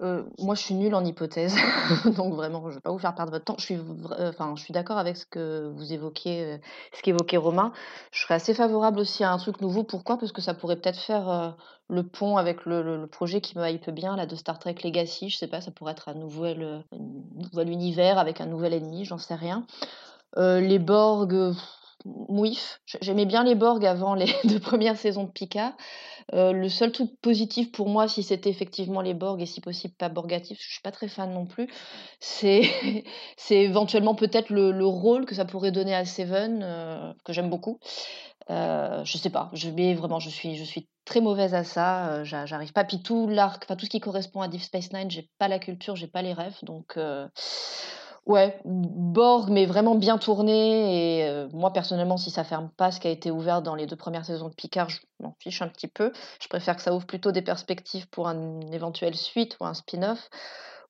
Euh, moi, je suis nulle en hypothèse, donc vraiment, je ne vais pas vous faire perdre votre temps. Je suis, euh, suis d'accord avec ce que vous évoquiez, euh, ce qu'évoquait Romain. Je serais assez favorable aussi à un truc nouveau. Pourquoi? Parce que ça pourrait peut-être faire le pont avec le, projet qui me hype bien, là, de Star Trek Legacy. Je sais pas, ça pourrait être un nouvel, un nouvel univers avec un nouvel ennemi, j'en sais rien. Les Borg, mouif. J'aimais bien les Borg avant les deux premières saisons de Picard. Euh, le seul truc positif pour moi, si c'était effectivement les Borg et si possible pas Borgatif, je suis pas très fan non plus, c'est éventuellement peut-être le, le rôle que ça pourrait donner à Seven, euh, que j'aime beaucoup. Euh, je sais pas, je mais vraiment, je suis je suis très mauvaise à ça. euh, j'a- J'arrive pas. Puis tout l'arc, enfin tout ce qui correspond à Deep Space Nine, j'ai pas la culture, j'ai pas les rêves, donc. euh, Ouais, Borg, mais vraiment bien tourné. Et euh, moi, personnellement, si ça ferme pas ce qui a été ouvert dans les deux premières saisons de Picard, je m'en fiche un petit peu. Je préfère que ça ouvre plutôt des perspectives pour un éventuel suite ou un spin-off.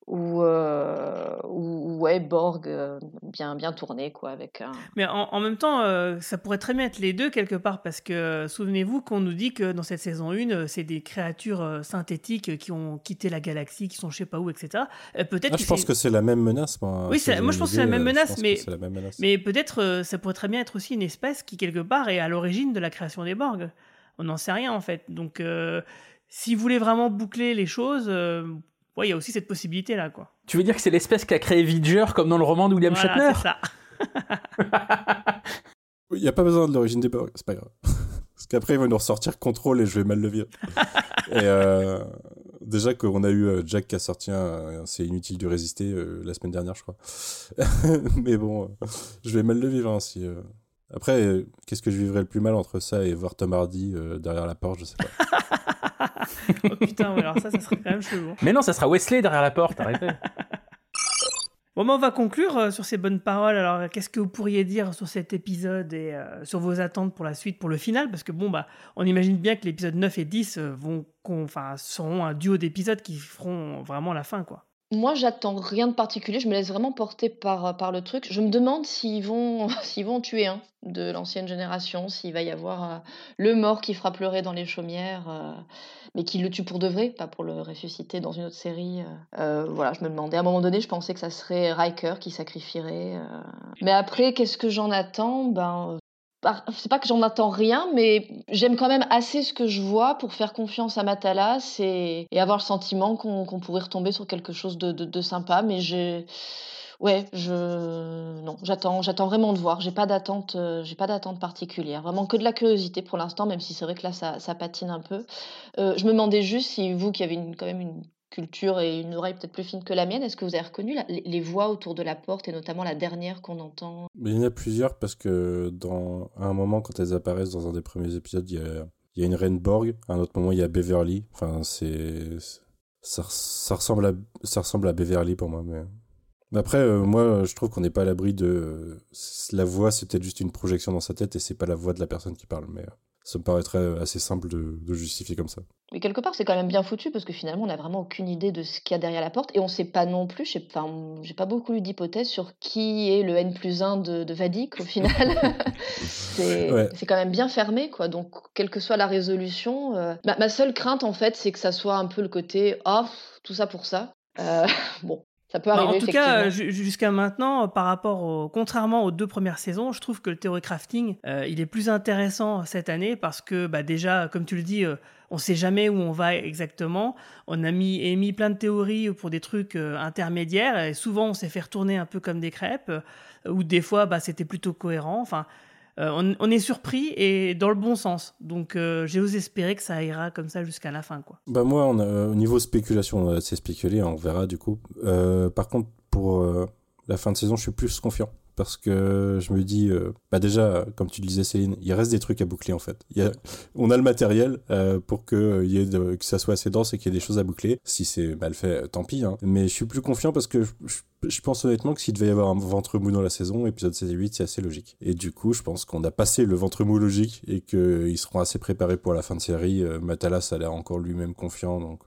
Ou, euh, ou- ou ouais, Borg euh, bien, bien tourné, quoi, avec un. Mais en, en même temps, euh, ça pourrait très bien être les deux quelque part, parce que euh, souvenez-vous qu'on nous dit que dans cette saison 1, euh, c'est des créatures euh, synthétiques qui ont quitté la galaxie, qui sont je sais pas où, etc. Euh, peut-être Ah, je pense que c'est la même menace, moi. Oui, Si moi je pense que c'est la même menace, mais, c'est la même menace. mais peut-être euh, ça pourrait très bien être aussi une espèce qui quelque part est à l'origine de la création des Borg. On n'en sait rien en fait. Donc euh, si vous voulez vraiment boucler les choses, euh, ouais, il y a aussi cette possibilité là, quoi. Tu veux dire que c'est l'espèce qui a créé Vidger comme dans le roman de William Voilà, Shatner c'est ça. Il n'y a pas besoin de l'origine des Borg, c'est pas grave. Parce qu'après, ils vont nous ressortir contrôle et je vais mal le vivre. et euh, Déjà qu'on a eu euh, Jack qui a sorti un, c'est inutile de résister euh, la semaine dernière, je crois. Mais bon, euh, je vais mal le vivre ainsi. Après, euh, qu'est-ce que je vivrais le plus mal entre ça et voir Tom Hardy euh, derrière la porte, je sais pas. oh putain, alors ça, ça serait quand même chelou. hein. Mais non, ça sera Wesley derrière la porte, arrêtez. Bon, on va conclure euh, sur ces bonnes paroles. Alors, qu'est-ce que vous pourriez dire sur cet épisode et euh, sur vos attentes pour la suite, pour le final? Parce que bon, bah, on imagine bien que l'épisode 9 et 10 euh, vont, seront un duo d'épisodes qui feront vraiment la fin, quoi. Moi, j'attends rien de particulier. Je me laisse vraiment porter par, par le truc. Je me demande s'ils vont, s'ils vont tuer un de l'ancienne génération, s'il va y avoir euh, le mort qui fera pleurer dans les chaumières, euh, mais qui le tue pour de vrai, pas pour le ressusciter dans une autre série. euh. Euh, voilà, je me demandais. À un moment donné, je pensais que ça serait Riker qui sacrifierait. euh. Mais après, qu'est-ce que j'en attends? Ben, euh, c'est pas que j'en attends rien, mais j'aime quand même assez ce que je vois pour faire confiance à Matalas et, et avoir le sentiment qu'on pourrait retomber sur quelque chose de, de- sympa. Mais j'ai, ouais, je, non, j'attends, j'attends vraiment de voir. J'ai pas d'attente, euh, j'ai pas d'attente particulière. Vraiment que de la curiosité pour l'instant, même si c'est vrai que là ça, ça patine un peu. Euh, je me demandais juste si vous, qui avez quand même une culture et une oreille peut-être plus fine que la mienne, est-ce que vous avez reconnu les, voix autour de la porte et notamment la dernière qu'on entend? Il y en a plusieurs parce que dans à un moment, quand elles apparaissent dans un des premiers épisodes, il y a, il y a une reine Borg. À un autre moment, il y a Beverly. Enfin, c'est ça, ressemble à ça ressemble à Beverly pour moi. Mais mais après, euh, moi, je trouve qu'on n'est pas à l'abri de la voix. C'est peut-être juste une projection dans sa tête et c'est pas la voix de la personne qui parle. Mais euh, ça me paraîtrait assez simple de, de justifier comme ça. Mais quelque part, c'est quand même bien foutu parce que finalement, on n'a vraiment aucune idée de ce qu'il y a derrière la porte et on ne sait pas non plus. j'ai- Enfin, pas beaucoup lu d'hypothèses sur qui est le N plus 1 de, de Vadik au final. c'est Ouais. quand même bien fermé, quoi. Donc, quelle que soit la résolution, euh, ma, ma seule crainte en fait, c'est que ça soit un peu le côté ah, tout ça pour ça. Euh, bon, ça peut Bah, arriver. en tout cas, euh, ju- jusqu'à maintenant, euh, par rapport au, contrairement aux deux premières saisons, je trouve que le theory crafting, euh, il est plus intéressant cette année parce que bah, déjà, comme tu le dis, euh, on sait jamais où on va exactement. On a mis, émis plein de théories pour des trucs euh, intermédiaires et souvent on s'est fait retourner un peu comme des crêpes ou des fois bah, c'était plutôt cohérent. Enfin, euh, on, est surpris et dans le bon sens. Donc euh, j'ose espérer que ça ira comme ça jusqu'à la fin, quoi. Bah moi, on au niveau spéculation, on a assez spéculé, on verra du coup. Euh, par contre, pour la fin de saison, je suis plus confiant. Parce que je me dis, euh, bah déjà, comme tu le disais Céline, il reste des trucs à boucler en fait. Il y a, on a le matériel euh, pour que, euh, que ça soit assez dense et qu'il y ait des choses à boucler. Si c'est mal fait, euh, tant pis. Hein. Mais je suis plus confiant parce que je, pense honnêtement que s'il devait y avoir un ventre mou dans la saison, épisode 7 et 8, c'est assez logique. Et du coup, je pense qu'on a passé le ventre mou logique et qu'ils seront assez préparés pour la fin de série. Matalas a l'air encore lui-même confiant, donc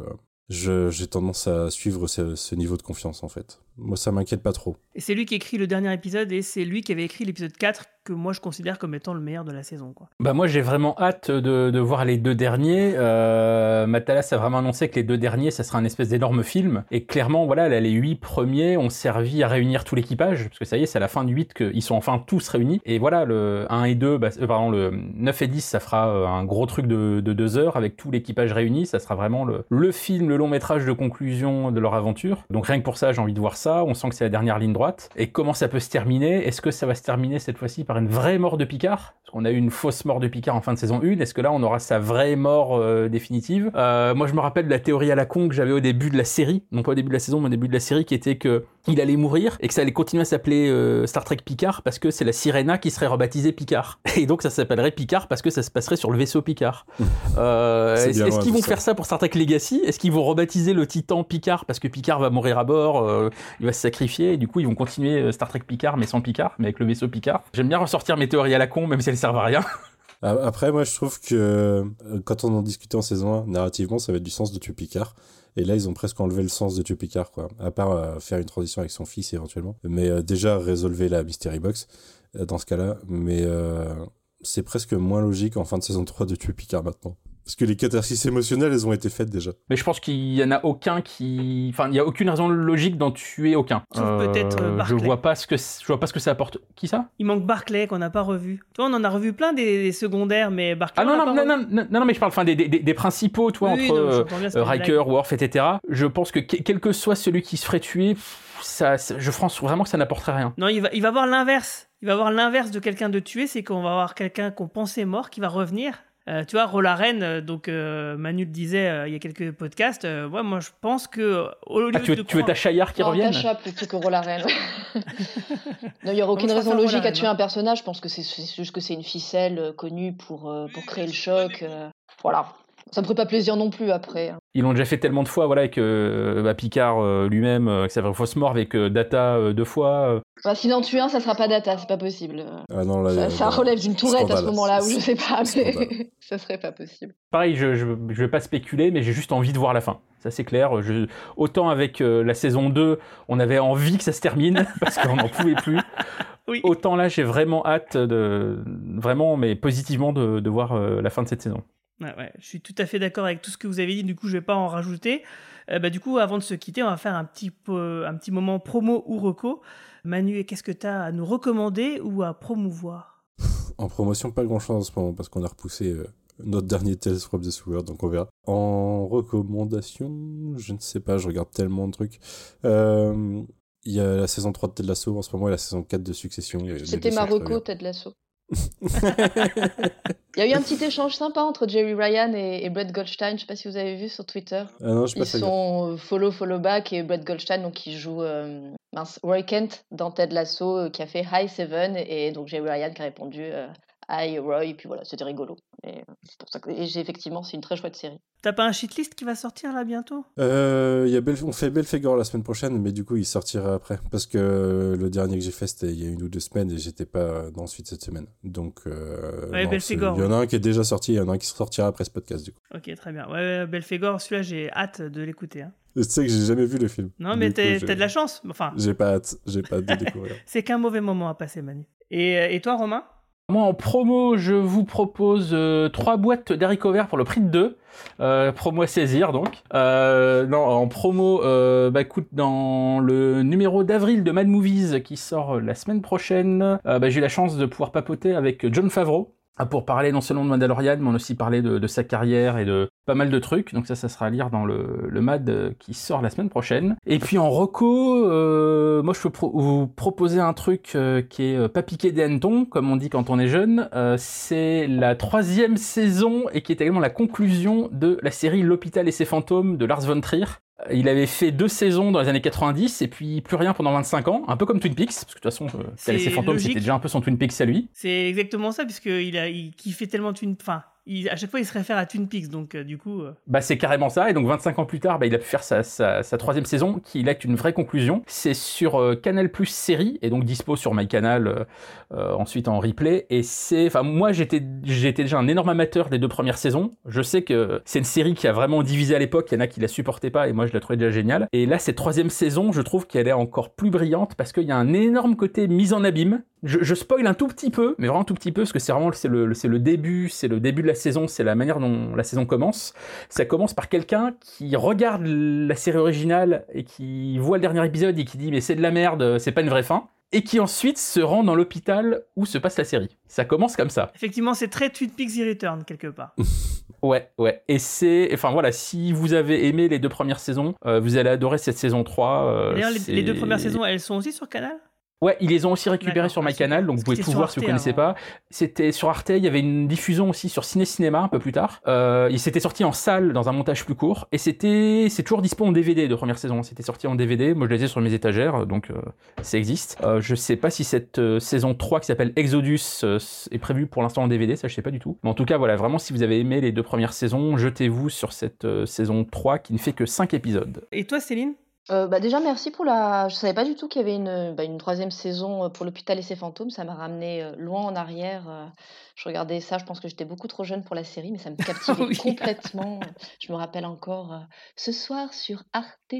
j'ai tendance à suivre ce, niveau de confiance en fait. Moi, ça m'inquiète pas trop. Et c'est lui qui écrit le dernier épisode et c'est lui qui avait écrit l'épisode 4 que moi je considère comme étant le meilleur de la saison. Bah moi j'ai vraiment hâte de, voir les deux derniers. Euh, Matalas a vraiment annoncé que les deux derniers, ça sera un espèce d'énorme film. Et clairement, voilà, là, les huit premiers ont servi à réunir tout l'équipage. Parce que ça y est, c'est à la fin du 8 qu'ils sont enfin tous réunis. Et voilà, le 1 et 2, bah, euh, pardon, le 9 et 10, ça fera euh, un gros truc de, de deux heures avec tout l'équipage réuni. Ça sera vraiment le, le film, le long métrage de conclusion de leur aventure. Donc rien que pour ça, j'ai envie de voir ça. On sent que c'est la dernière ligne droite. Et comment ça peut se terminer? Est-ce que ça va se terminer cette fois-ci par une vraie mort de Picard Parce qu'on a eu une fausse mort de Picard en fin de saison 1. Est-ce que là, on aura sa vraie mort euh, définitive? Euh, Moi, je me rappelle de la théorie à la con que j'avais au début de la série. Non pas au début de la saison, mais au début de la série, qui était que il allait mourir et que ça allait continuer à s'appeler euh, Star Trek Picard parce que c'est la Sirena qui serait rebaptisée Picard. Et donc, ça s'appellerait Picard parce que ça se passerait sur le vaisseau Picard. Est-ce qu'ils vont ça. faire ça pour Star Trek Legacy? Est-ce qu'ils vont rebaptiser le Titan Picard parce que Picard va mourir à bord il va se sacrifier et du coup ils vont continuer Star Trek Picard mais sans Picard mais avec le vaisseau Picard? J'aime bien ressortir mes théories à la con même si elles servent à rien. Après, moi, je trouve que euh, quand on en discutait en saison 1, narrativement, ça avait du sens de tuer Picard. Et là, ils ont presque enlevé le sens de tuer Picard, quoi. À part euh, faire une transition avec son fils éventuellement. Mais euh, déjà, résolver la Mystery Box dans ce cas-là. Mais c'est presque moins logique en fin de saison 3 de tuer Picard maintenant. Parce que les catharsis émotionnelles, elles ont été faites déjà. Mais je pense qu'il y en a aucun qui enfin il y a aucune raison logique d'en tuer aucun. Sauf peut-être, euh, je Barclay. vois pas ce que je vois pas ce que ça apporte. Qui ça? Il manque Barclay qu'on n'a pas revu. Tu vois, on en a revu plein des, des secondaires, mais Barclay. Ah non non, pas non, revu. non, non, non, mais je parle enfin des, des, des principaux, toi, Oui, entre non, euh, euh, Riker. Worf, etc. Je pense que que- quel que soit celui qui se ferait tuer, ça, je pense vraiment que ça n'apporterait rien. Non, il va, il va voir l'inverse. Il va voir l'inverse de quelqu'un de tué, c'est qu'on va avoir quelqu'un qu'on pensait mort qui va revenir Euh, tu vois, Rolaren, euh, donc euh, Manu le disait euh, il y a quelques podcasts, euh, ouais, moi je pense que au lieu Ah, tu de veux, tu veux croire- ta Chayar qui Non, revienne Tasha plutôt que Rolaren. non, il n'y aura aucune raison logique à tuer hein. un personnage. Je pense que c'est juste que c'est une ficelle connue pour, euh, pour créer le choc. euh, voilà. Ça me ferait pas plaisir non plus après. Ils l'ont déjà fait tellement de fois, voilà, avec euh, bah, Picard euh, lui-même, euh, avec sa vraie fausse mort, avec euh, Data euh, deux fois. euh. Bah, S'il en tue un, ça sera pas Data, c'est pas possible. Ah non, là, Ça, là, ça relève d'une tourette à ce moment-là, ou je sais pas, mais ça serait pas possible. Pareil, je, je, je vais pas spéculer, mais j'ai juste envie de voir la fin. Ça c'est clair. Je, autant avec euh, la saison 2, on avait envie que ça se termine, parce qu'on n'en pouvait plus. Oui. Autant là, j'ai vraiment hâte de, vraiment, mais positivement, de, de voir euh, la fin de cette saison. Ouais, ouais, je suis tout à fait d'accord avec tout ce que vous avez dit, du coup je vais pas en rajouter. Euh, bah, du coup, avant de se quitter, on va faire un petit, peu, un petit moment promo ou reco. Manu, qu'est-ce que tu as à nous recommander ou à promouvoir? En promotion, pas grand chose en ce moment parce qu'on a repoussé euh, notre dernier Tales from the Sewer, donc on verra. En recommandation, je ne sais pas, je regarde tellement de trucs. Euh, Il y a la saison 3 de Ted Lasso en ce moment et la saison 4 de Succession. C'était Marocco. Ted Lasso. Il y a eu un petit échange sympa entre Jerry Ryan et, et Brett Goldstein, je sais pas si vous avez vu sur Twitter. Ah non, je Ils sont euh, follow, follow back et Brett Goldstein, donc qui joue euh, mince, Roy Kent dans Ted Lasso, euh, qui a fait Hi Seven, et donc Jerry Ryan qui a répondu euh, Hi Roy, et puis voilà, c'était rigolo. Et, euh, c'est pour ça que et j'ai- effectivement, c'est une très chouette série. T'as pas un shitlist qui va sortir là bientôt? Euh, y a on fait Belphégor la semaine prochaine, mais du coup il sortira après. Parce que le dernier que j'ai fait c'était il y a une ou deux semaines et j'étais pas dans suite cette semaine. Donc, euh, Ouais, non, il y en a un qui est déjà sorti, il y en a un qui sortira après ce podcast du coup. Ok, très bien. Ouais, Belphégor, celui-là j'ai hâte de l'écouter. hein. Tu sais que j'ai jamais vu le film. Non, mais t'as de la chance. Enfin, J'ai pas hâte, j'ai pas hâte de découvrir. c'est qu'un mauvais moment à passer, Manu. Et, euh, et toi, Romain? Moi, en promo, je vous propose euh, trois boîtes d'haricots verts pour le prix de deux. Euh, promo à saisir, donc. Euh, non, en promo, bah écoute, dans le numéro d'avril de Mad Movies qui sort la semaine prochaine, bah, j'ai eu la chance de pouvoir papoter avec John Favreau. Ah, Pour parler non seulement de Mandalorian, mais aussi parler de, sa carrière et de pas mal de trucs. Donc ça, ça sera à lire dans le, le MAD euh, qui sort la semaine prochaine. Et puis en reco, euh, moi je peux vous proposer un truc euh, qui est pas piqué des hannetons, comme on dit quand on est jeune. C'est la troisième saison et qui est également la conclusion de la série L'hôpital et ses fantômes de Lars von Trier. Euh, Il avait fait deux saisons dans les années 90 et puis plus rien pendant 25 ans, un peu comme Twin Peaks, parce que de toute façon, euh, et ses C'est fantômes, c'était déjà un peu son Twin Peaks à lui. C'est exactement ça, puisqu'il a, il kiffait tellement Twin... Enfin, il- à chaque fois, il se réfère à Twin Peaks, donc euh, du coup... euh, Bah c'est carrément ça, et donc 25 ans plus tard, bah, il a pu faire sa, sa, troisième saison, qui là est une vraie conclusion. C'est sur euh, Canal Plus série, et donc dispo sur MyCanal, ensuite en replay. Et c'est, enfin moi j'étais déjà un énorme amateur des deux premières saisons. Je sais que c'est une série qui a vraiment divisé à l'époque. Il y en a qui la supportaient pas, et moi je la trouvais déjà géniale. Et là cette troisième saison, je trouve qu'elle est encore plus brillante parce qu'il y a un énorme côté mise en abîme. Je, je spoil un tout petit peu, mais vraiment un tout petit peu, parce que c'est vraiment le, c'est le début, c'est le début de la saison, c'est la manière dont la saison commence. Ça commence par quelqu'un qui regarde la série originale et qui voit le dernier épisode et qui dit mais c'est de la merde, c'est pas une vraie fin. Et qui ensuite se rend dans l'hôpital où se passe la série. Ça commence comme ça. Effectivement, c'est très Twin Peaks The Return, quelque part. Ouais, ouais. Et c'est, enfin voilà, si vous avez aimé les deux premières saisons, euh, vous allez adorer cette saison 3. euh, D'ailleurs, les deux premières saisons, elles sont aussi sur Canal? Ouais, ils les ont aussi récupérés sur MyCanal, donc vous pouvez tout voir si vous Arte connaissez avant. pas. C'était sur Arte, il y avait une diffusion aussi sur Ciné Cinéma un peu plus tard. Euh, il s'était sorti en salle dans un montage plus court, et c'était, c'est toujours dispo en DVD de première saison. C'était sorti en DVD, moi je les ai sur mes étagères, donc euh, ça existe. Euh, je sais pas si cette euh, saison 3 qui s'appelle Exodus euh, est prévue pour l'instant en DVD, ça je sais pas du tout. Mais en tout cas, voilà, vraiment si vous avez aimé les deux premières saisons, jetez-vous sur cette saison 3 qui ne fait que 5 épisodes. Et toi, Céline? Euh, bah déjà merci pour la. Je savais pas du tout qu'il y avait une, bah, une troisième saison euh, pour l'hôpital et ses fantômes. Ça m'a ramené euh, loin en arrière. euh. Je regardais ça. Je pense que j'étais beaucoup trop jeune pour la série, mais ça me captivait Oui. complètement. Je me rappelle encore ce soir sur Arte,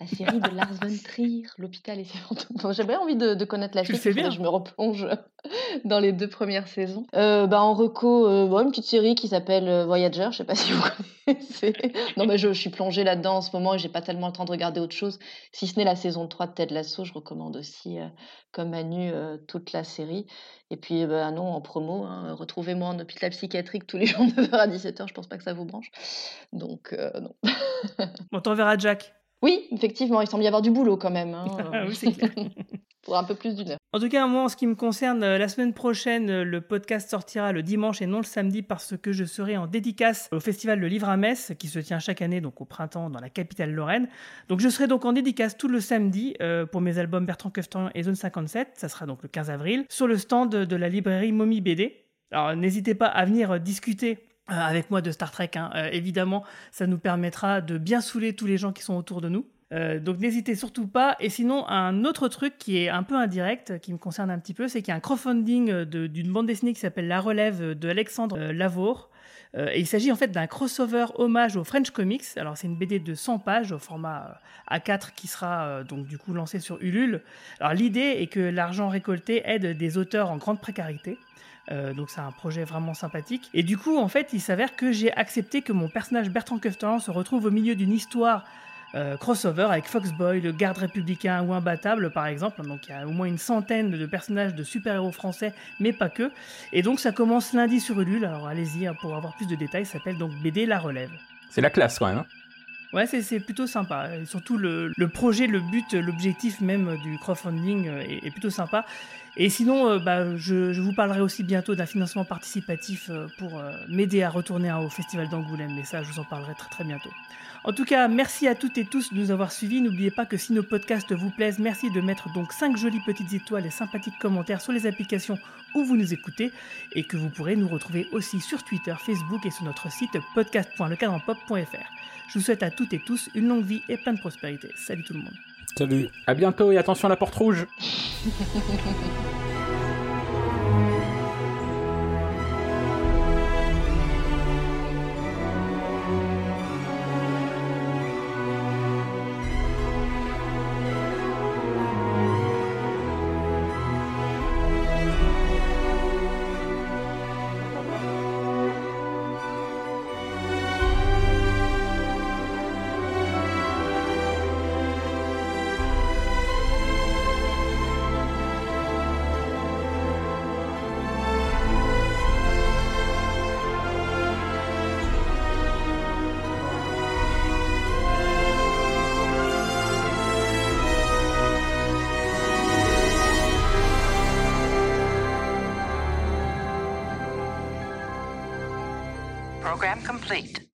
la série de Lars von Trier, l'hôpital et ses fantômes. Bon, J'avais envie de, de connaître la Tu le suite. faudrait bien. Je me replonge dans les deux premières saisons. Bah en reco, bon, une petite série qui s'appelle Voyager. Je sais pas si vous connaissez. Non mais je, suis plongée là-dedans en ce moment et j'ai pas tellement le temps de regarder autre chose. Si ce n'est la saison 3 de Ted Lasso, je recommande aussi, euh, comme Manu, euh, toute la série. Et puis, euh, bah, non, en promo, hein, retrouvez-moi en hôpital psychiatrique tous les jours de 9h à 17h. Je pense pas que ça vous branche. Donc, euh, non. On t'enverra Jack. Oui, effectivement, il semble y avoir du boulot quand même. hein, Ah oui, c'est clair. pour un peu plus d'une heure. En tout cas, moi, en ce qui me concerne, euh, la semaine prochaine, euh, le podcast sortira le dimanche et non le samedi parce que je serai en dédicace au festival de Livre à Metz qui se tient chaque année donc au printemps dans la capitale Lorraine. Donc je serai donc en dédicace tout le samedi euh, pour mes albums Bertrand Coeftan et Zone 57. Ça sera donc le 15 avril sur le stand de la librairie Mommy BD. Alors n'hésitez pas à venir discuter avec moi de Star Trek. Hein. évidemment, ça nous permettra de bien saouler tous les gens qui sont autour de nous. Euh, donc n'hésitez surtout pas. Et sinon, un autre truc qui est un peu indirect, qui me concerne un petit peu, c'est qu'il y a un crowdfunding euh, d'une bande dessinée qui s'appelle La Relève de Alexandre euh, Lavour. et il s'agit en fait d'un crossover hommage aux French Comics. Alors c'est une BD de 100 pages au format A4 qui sera donc du coup lancé sur Ulule. Alors l'idée est que l'argent récolté aide des auteurs en grande précarité. Donc c'est un projet vraiment sympathique. Et du coup, en fait, il s'avère que j'ai accepté que mon personnage Bertrand Keftan se retrouve au milieu d'une histoire euh, crossover avec Foxboy, le garde républicain ou imbattable par exemple. Donc il y a au moins une centaine de personnages de super-héros français, mais pas que. Et donc ça commence lundi sur Ulule, alors allez-y hein, pour avoir plus de détails, ça s'appelle donc BD La Relève. C'est la classe quand même. Hein. Ouais, c'est plutôt sympa. Et surtout, le, projet, le but, l'objectif même du crowdfunding euh, est, plutôt sympa. Et sinon, euh, bah, je, vous parlerai aussi bientôt d'un financement participatif pour m'aider à retourner au Festival d'Angoulême. Mais ça, je vous en parlerai très très bientôt. En tout cas, merci à toutes et tous de nous avoir suivis. N'oubliez pas que si nos podcasts vous plaisent, merci de mettre donc 5 jolies petites étoiles et sympathiques commentaires sur les applications où vous nous écoutez et que vous pourrez nous retrouver aussi sur Twitter, Facebook et sur notre site podcast.lecadranpop.fr. Je vous souhaite à toutes et tous une longue vie et plein de prospérité. Salut tout le monde. Salut. À bientôt et attention à la porte rouge.